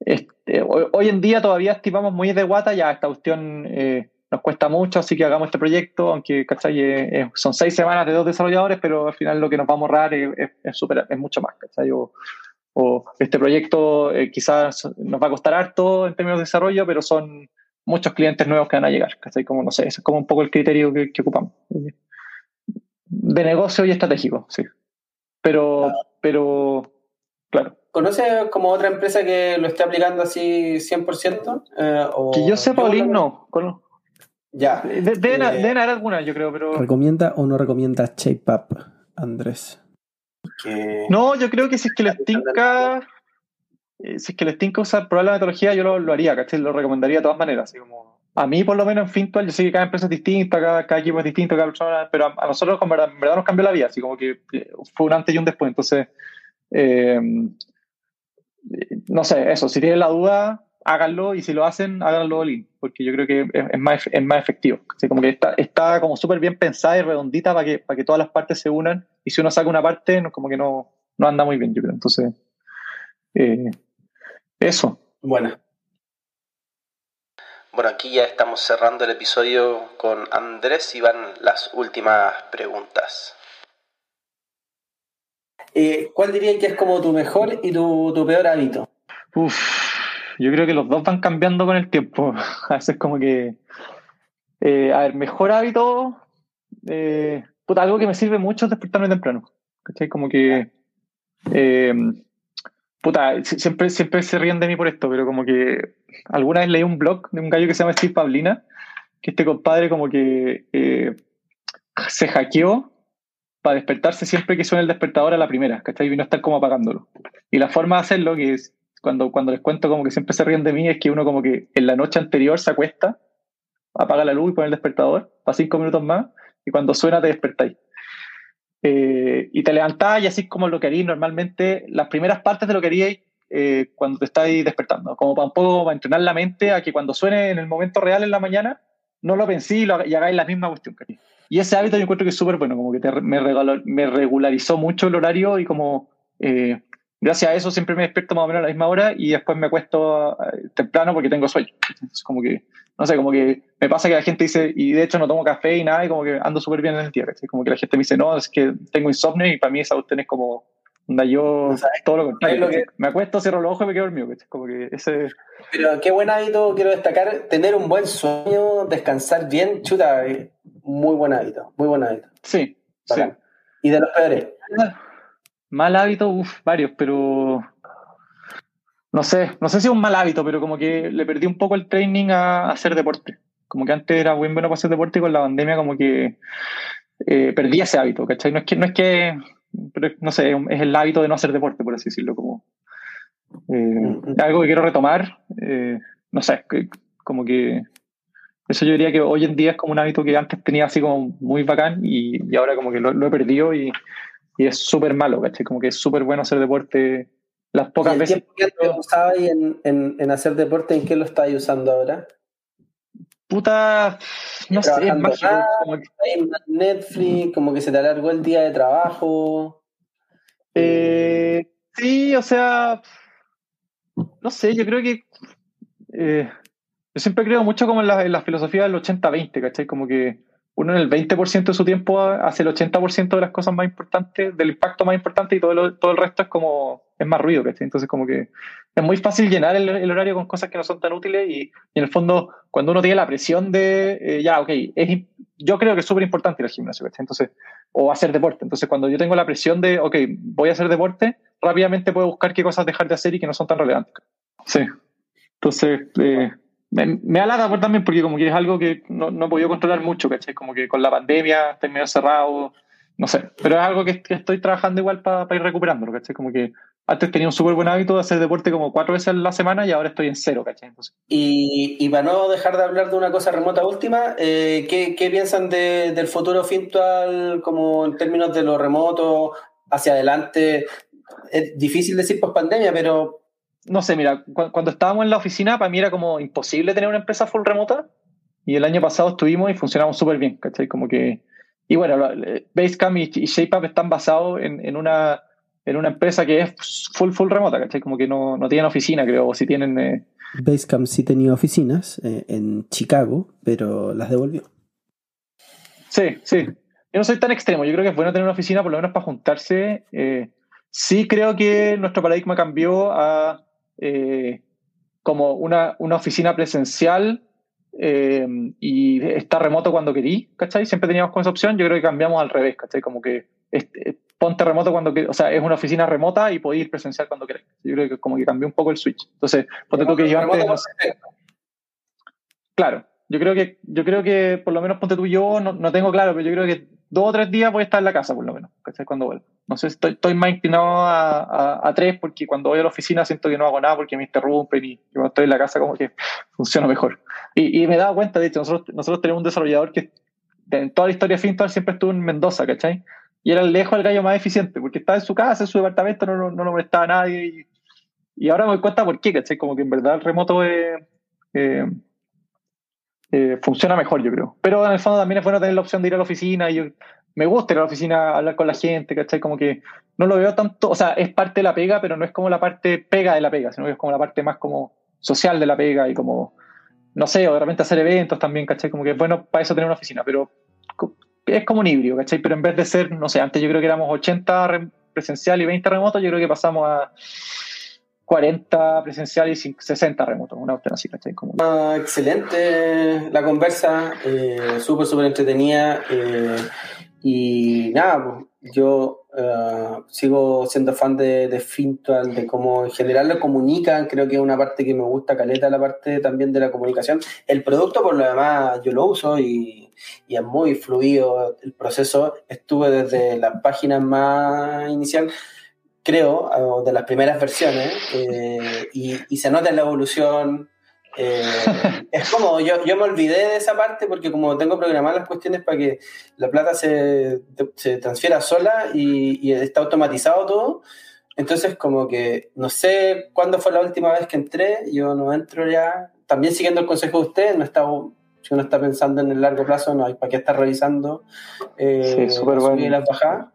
Speaker 2: este, hoy, hoy, en día todavía estimamos muy de guata, ya esta cuestión eh, nos cuesta mucho, así que hagamos este proyecto, aunque ¿cachai? Eh, eh, son seis semanas de dos desarrolladores, pero al final lo que nos va a ahorrar es, es, es, super, es mucho más, ¿cachai? O, o este proyecto quizás nos va a costar harto en términos de desarrollo, pero son muchos clientes nuevos que van a llegar, ¿cachai? Como, no sé, ese es como un poco el criterio que, que ocupamos de negocio y estratégico, sí. Pero, claro. pero, claro.
Speaker 1: ¿Conoces como otra empresa que lo esté aplicando así 100%? Eh, o
Speaker 2: que yo sepa, Olin no.
Speaker 1: Ya.
Speaker 2: De- Deben,
Speaker 1: Eh,
Speaker 2: algunas, yo creo, pero.
Speaker 3: ¿Recomienda o no recomienda Shape Up, Andrés?
Speaker 1: que-
Speaker 2: No, yo creo que si es que les tinca. eh, si es que les tinca usar probar la metodología, yo lo, lo haría, ¿cachai? Lo recomendaría de todas maneras. Así como, a mí, por lo menos en Fintual, yo sé que cada empresa es distinta, cada, equipo es distinto, cada persona, pero a, nosotros en verdad, en verdad nos cambió la vida, así como que eh, fue un antes y un después. Entonces, eh, no sé, eso, si tienen la duda, háganlo y si lo hacen, háganlo all porque yo creo que es, es más, es más efectivo. Así como que está, está como súper bien pensada y redondita para que, para que todas las partes se unan y si uno saca una parte, no, como que no, no anda muy bien, yo creo. Entonces, eh, eso.
Speaker 1: Bueno. Bueno, aquí ya estamos cerrando el episodio con Andrés y van las últimas preguntas. Eh, ¿Cuál dirías que es como tu mejor y tu, tu peor hábito?
Speaker 2: Uf, yo creo que los dos van cambiando con el tiempo. A veces como que... eh, a ver, mejor hábito... eh, puta, algo que me sirve mucho es despertarme temprano. ¿Cachai? Como que... eh, puta, si- siempre, siempre se ríen de mí por esto, pero como que alguna vez leí un blog de un gallo que se llama Steve Pablina, que este compadre como que eh, se hackeó para despertarse siempre que suene el despertador a la primera, ¿cachai? Y no estar como apagándolo. Y la forma de hacerlo, que es cuando, cuando les cuento como que siempre se ríen de mí, es que uno como que en la noche anterior se acuesta, apaga la luz y pone el despertador para cinco minutos más, y cuando suena te despertáis. Eh, y te levantás y así es como lo que normalmente, las primeras partes de lo que eh, cuando te estáis despertando, como para un poco para entrenar la mente a que cuando suene en el momento real en la mañana, no lo pensé y, lo, y hagáis la misma cuestión. Y ese hábito yo encuentro que es súper bueno, como que te, me regularizó mucho el horario y como eh, gracias a eso siempre me despierto más o menos a la misma hora y después me acuesto eh, temprano porque tengo sueño. Entonces como que, no sé, como que me pasa que la gente dice, y de hecho no tomo café y nada, y como que ando súper bien en el día, ¿cachai? Como que la gente me dice, no, es que tengo insomnio y para mí esa cuestión es como, onda, yo
Speaker 1: No sabes-
Speaker 2: todo lo contrario.
Speaker 1: lo que-.
Speaker 2: Me acuesto, cierro los ojos y me quedo dormido, ¿cachai? Como que ese...
Speaker 1: Pero qué buen hábito quiero destacar, tener un buen sueño, descansar bien, chuta, muy buen hábito, muy buen hábito.
Speaker 2: Sí, sí.
Speaker 1: Y de los peores,
Speaker 2: Mal hábito, uff, varios, pero no sé, no sé si es un mal hábito, pero como que le perdí un poco el training a, a hacer deporte. Como que antes era muy bueno para hacer deporte y con la pandemia como que eh, perdí ese hábito, ¿cachai? No es que, no es que, pero no sé, es el hábito de no hacer deporte, por así decirlo, como eh, algo que quiero retomar, eh, no sé, como que eso yo diría que hoy en día es como un hábito que antes tenía así como muy bacán y, y ahora como que lo, lo he perdido y, y es súper malo, ¿cachai? Como que es súper bueno hacer deporte las
Speaker 1: ¿Y
Speaker 2: pocas
Speaker 1: el
Speaker 2: veces.
Speaker 1: tiempo que antes usabas en, en, en hacer deporte, ¿en qué lo estás usando ahora?
Speaker 2: Puta, no sé, es mágico.
Speaker 1: más.
Speaker 2: como que-
Speaker 1: Netflix, como que se te alargó el día de trabajo.
Speaker 2: Eh, sí, o sea, no sé, yo creo que eh, yo siempre creo mucho como en la, en la filosofía del 80-20, ¿cachai? Como que uno en el 20% de su tiempo hace el 80% de las cosas más importantes, del impacto más importante y todo, lo- todo el resto es como, es más ruido, ¿cachai? Entonces como que es muy fácil llenar el, el horario con cosas que no son tan útiles y, y en el fondo cuando uno tiene la presión de, eh, ya, ok, es, yo creo que es súper importante ir al gimnasio, ¿cachai? Entonces, o hacer deporte. Entonces cuando yo tengo la presión de, ok, voy a hacer deporte, rápidamente puedo buscar qué cosas dejar de hacer y que no son tan relevantes. Sí. Entonces, eh, me, me alada por también porque como que es algo que no, no he podido controlar mucho, ¿cachai? Como que con la pandemia estoy medio cerrado, no sé. Pero es algo que, que estoy trabajando igual para ir recuperándolo, ¿cachai? Como que antes tenía un súper buen hábito de hacer deporte como cuatro veces a la semana y ahora estoy en cero, ¿cachai? Entonces,
Speaker 1: Y, y para no dejar de hablar de una cosa remota última, eh, ¿qué, qué piensan de- del futuro Fintual como en términos de lo remoto hacia adelante? Es difícil decir post pandemia, pero
Speaker 2: no sé, mira, cu- cuando estábamos en la oficina, para mí era como imposible tener una empresa full remota. Y el año pasado estuvimos y funcionamos súper bien, ¿cachai? Como que. Y bueno, eh, Basecamp y, y ShapeUp están basados en, en, una, en una empresa que es full, full remota, ¿cachai? Como que no, no tienen oficina, creo, o si tienen. eh,
Speaker 3: Basecamp sí tenía oficinas eh, en Chicago, pero las devolvió.
Speaker 2: Sí, sí. Yo no soy tan extremo. Yo creo que es bueno tener una oficina por lo menos para juntarse. Eh, sí creo que nuestro paradigma cambió a eh, como una, una oficina presencial eh, y estar remoto cuando querí, ¿cachai? Siempre teníamos con esa opción. Yo creo que cambiamos al revés, ¿cachai? Como que este, ponte remoto cuando quieras. O sea, es una oficina remota y podéis ir presencial cuando queráis. Yo creo que como que cambió un poco el switch. Entonces, ponte tú que yo antes... no sé, Claro, yo Yo creo que, yo creo que por lo menos ponte tú y yo, no, no, tengo claro, pero yo creo que dos o tres días voy a estar en la casa por lo menos, ¿cachai? Cuando vuelvo. No sé, estoy, estoy más inclinado a, a, tres porque cuando voy a la oficina siento que no hago nada porque me interrumpen y, cuando estoy en la casa como que funciona mejor. Y, y me he dado cuenta, de hecho, nosotros, nosotros tenemos un desarrollador que en toda la historia Fintual siempre estuvo en Mendoza, ¿cachai? Y era lejos el gallo más eficiente porque estaba en su casa, en su departamento, no, no, no lo molestaba a nadie y, y ahora me doy cuenta por qué, ¿cachai? Como que en verdad el remoto es... Eh, eh, funciona mejor, yo creo. Pero en el fondo también es bueno tener la opción de ir a la oficina. Y yo, me gusta ir a la oficina, hablar con la gente, ¿cachai? Como que no lo veo tanto, o sea, es parte de la pega, pero no es como la parte pega de la pega, sino que es como la parte más como social de la pega y como, no sé, o de repente hacer eventos también, ¿cachai? Como que es bueno para eso tener una oficina, pero es como un híbrido, ¿cachai? Pero en vez de ser, no sé, antes yo creo que éramos 80 presencial y 20 remotos, yo creo que pasamos a 40 presencial y 60 remotos, una opción así, ¿cachai?
Speaker 1: Ah, excelente la conversa, eh, súper, súper entretenida. Eh, y nada, pues, yo uh, sigo siendo fan de, de Fintual, de cómo en general lo comunican, creo que es una parte que me gusta, caleta, la parte también de la comunicación. El producto, por lo demás, yo lo uso y, y es muy fluido el proceso. Estuve desde las páginas más inicial creo, de las primeras versiones, eh, y, y, se nota la evolución. Eh, es como, yo, yo me olvidé de esa parte porque como tengo programadas las cuestiones para que la plata se, se transfiera sola y, y, está automatizado todo, entonces como que no sé cuándo fue la última vez que entré, yo no entro ya, también siguiendo el consejo de ustedes, no está, si uno está pensando en el largo plazo, no hay para qué estar revisando eh,
Speaker 2: sí, bueno.
Speaker 1: las bajadas.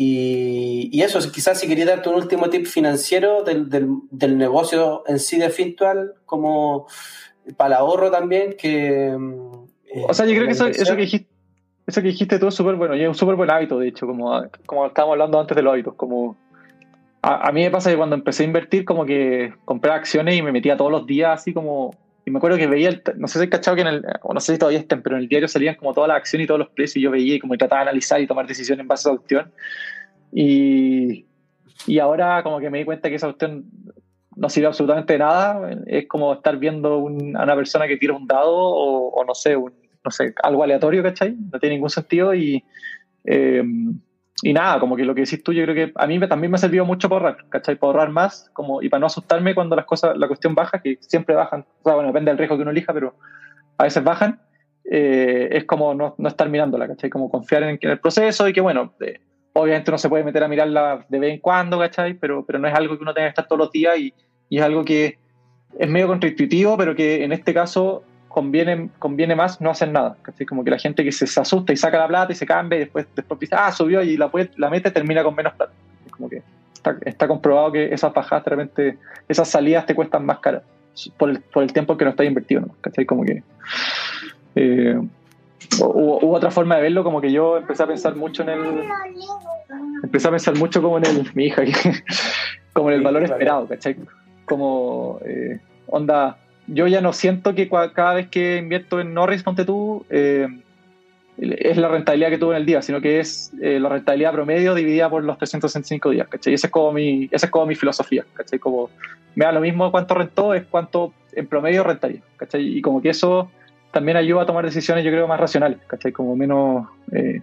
Speaker 1: Y, y, eso, quizás si quería darte un último tip financiero del, del, del negocio en sí de Fintual, como para el ahorro también, que...
Speaker 2: Eh, o sea, yo creo que eso, eso, que dijiste, eso que dijiste tú es súper bueno, y es un súper buen hábito, de hecho, como, como estábamos hablando antes de los hábitos, como... A, a, mí me pasa que cuando empecé a invertir, como que compré acciones y me metía todos los días así como... Y me acuerdo que veía, el, no sé si cachado que en el, o no sé si todavía estén, pero en el diario salían como todas las acciones y todos los precios y yo veía y como trataba de analizar y tomar decisiones en base a esa cuestión. Y, y ahora como que me di cuenta que esa cuestión no sirve absolutamente de nada. Es como estar viendo un, a una persona que tira un dado o, o no sé, un, no sé, algo aleatorio, ¿cachai? No tiene ningún sentido y... Eh, y nada, como que lo que decís tú, yo creo que a mí también me ha servido mucho para ahorrar, ¿cachai? Para ahorrar más como, y para no asustarme cuando las cosas, la cuestión baja, que siempre bajan, o sea, bueno, depende del riesgo que uno elija, pero a veces bajan, eh, es como no, no, estar mirándola, ¿cachai? Como confiar en, en el proceso y que, bueno, eh, obviamente uno se puede meter a mirarla de vez en cuando, ¿cachai? Pero, pero no es algo que uno tenga que estar todos los días y, y es algo que es medio contraintuitivo, pero que en este caso conviene, conviene más no hacer nada. ¿cachai? Como que la gente que se, se, asusta y saca la plata y se cambia y después, después dice, ah, subió y la, la mete, termina con menos plata. Como que está, está comprobado que esas bajadas, de repente, esas salidas te cuestan más caras por el, por el tiempo que no estás invertido, ¿no? ¿cachai? Como que... Eh, hubo, hubo, otra forma de verlo, como que yo empecé a pensar mucho en el... Empecé a pensar mucho como en el... Mi hija, como en el valor esperado, ¿cachai? Como... Eh, onda yo ya no siento que cada vez que invierto en Norris, ponte tú, eh, es la rentabilidad que tuve en el día, sino que es eh, la rentabilidad promedio dividida por los 365 días, ¿cachai? Esa es como mi, esa es como mi filosofía, ¿cachai? Como me da lo mismo cuánto rentó, es cuánto en promedio rentaría, ¿cachai? Y como que eso también ayuda a tomar decisiones, yo creo, más racionales, ¿cachai? Como menos, eh,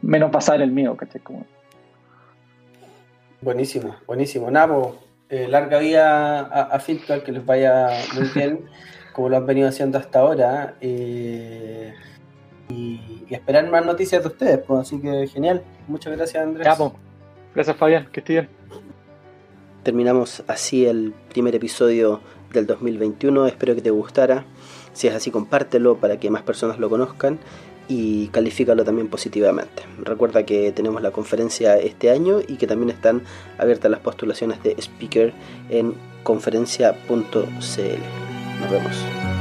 Speaker 2: menos basar en el miedo, ¿cachai?
Speaker 1: Buenísimo, buenísimo. Nabo, eh, larga vida a, a que les vaya muy bien, como lo han venido haciendo hasta ahora. Eh, y, y, esperar más noticias de ustedes, pues, así que genial. Muchas gracias, Andrés.
Speaker 2: Pues. Gracias, Fabián, que esté bien.
Speaker 4: Terminamos así el primer episodio del 2021. Espero que te gustara. Si es así, compártelo para que más personas lo conozcan y califícalo también positivamente. Recuerda que tenemos la conferencia este año y que también están abiertas las postulaciones de speaker en conferencia.cl. Nos vemos.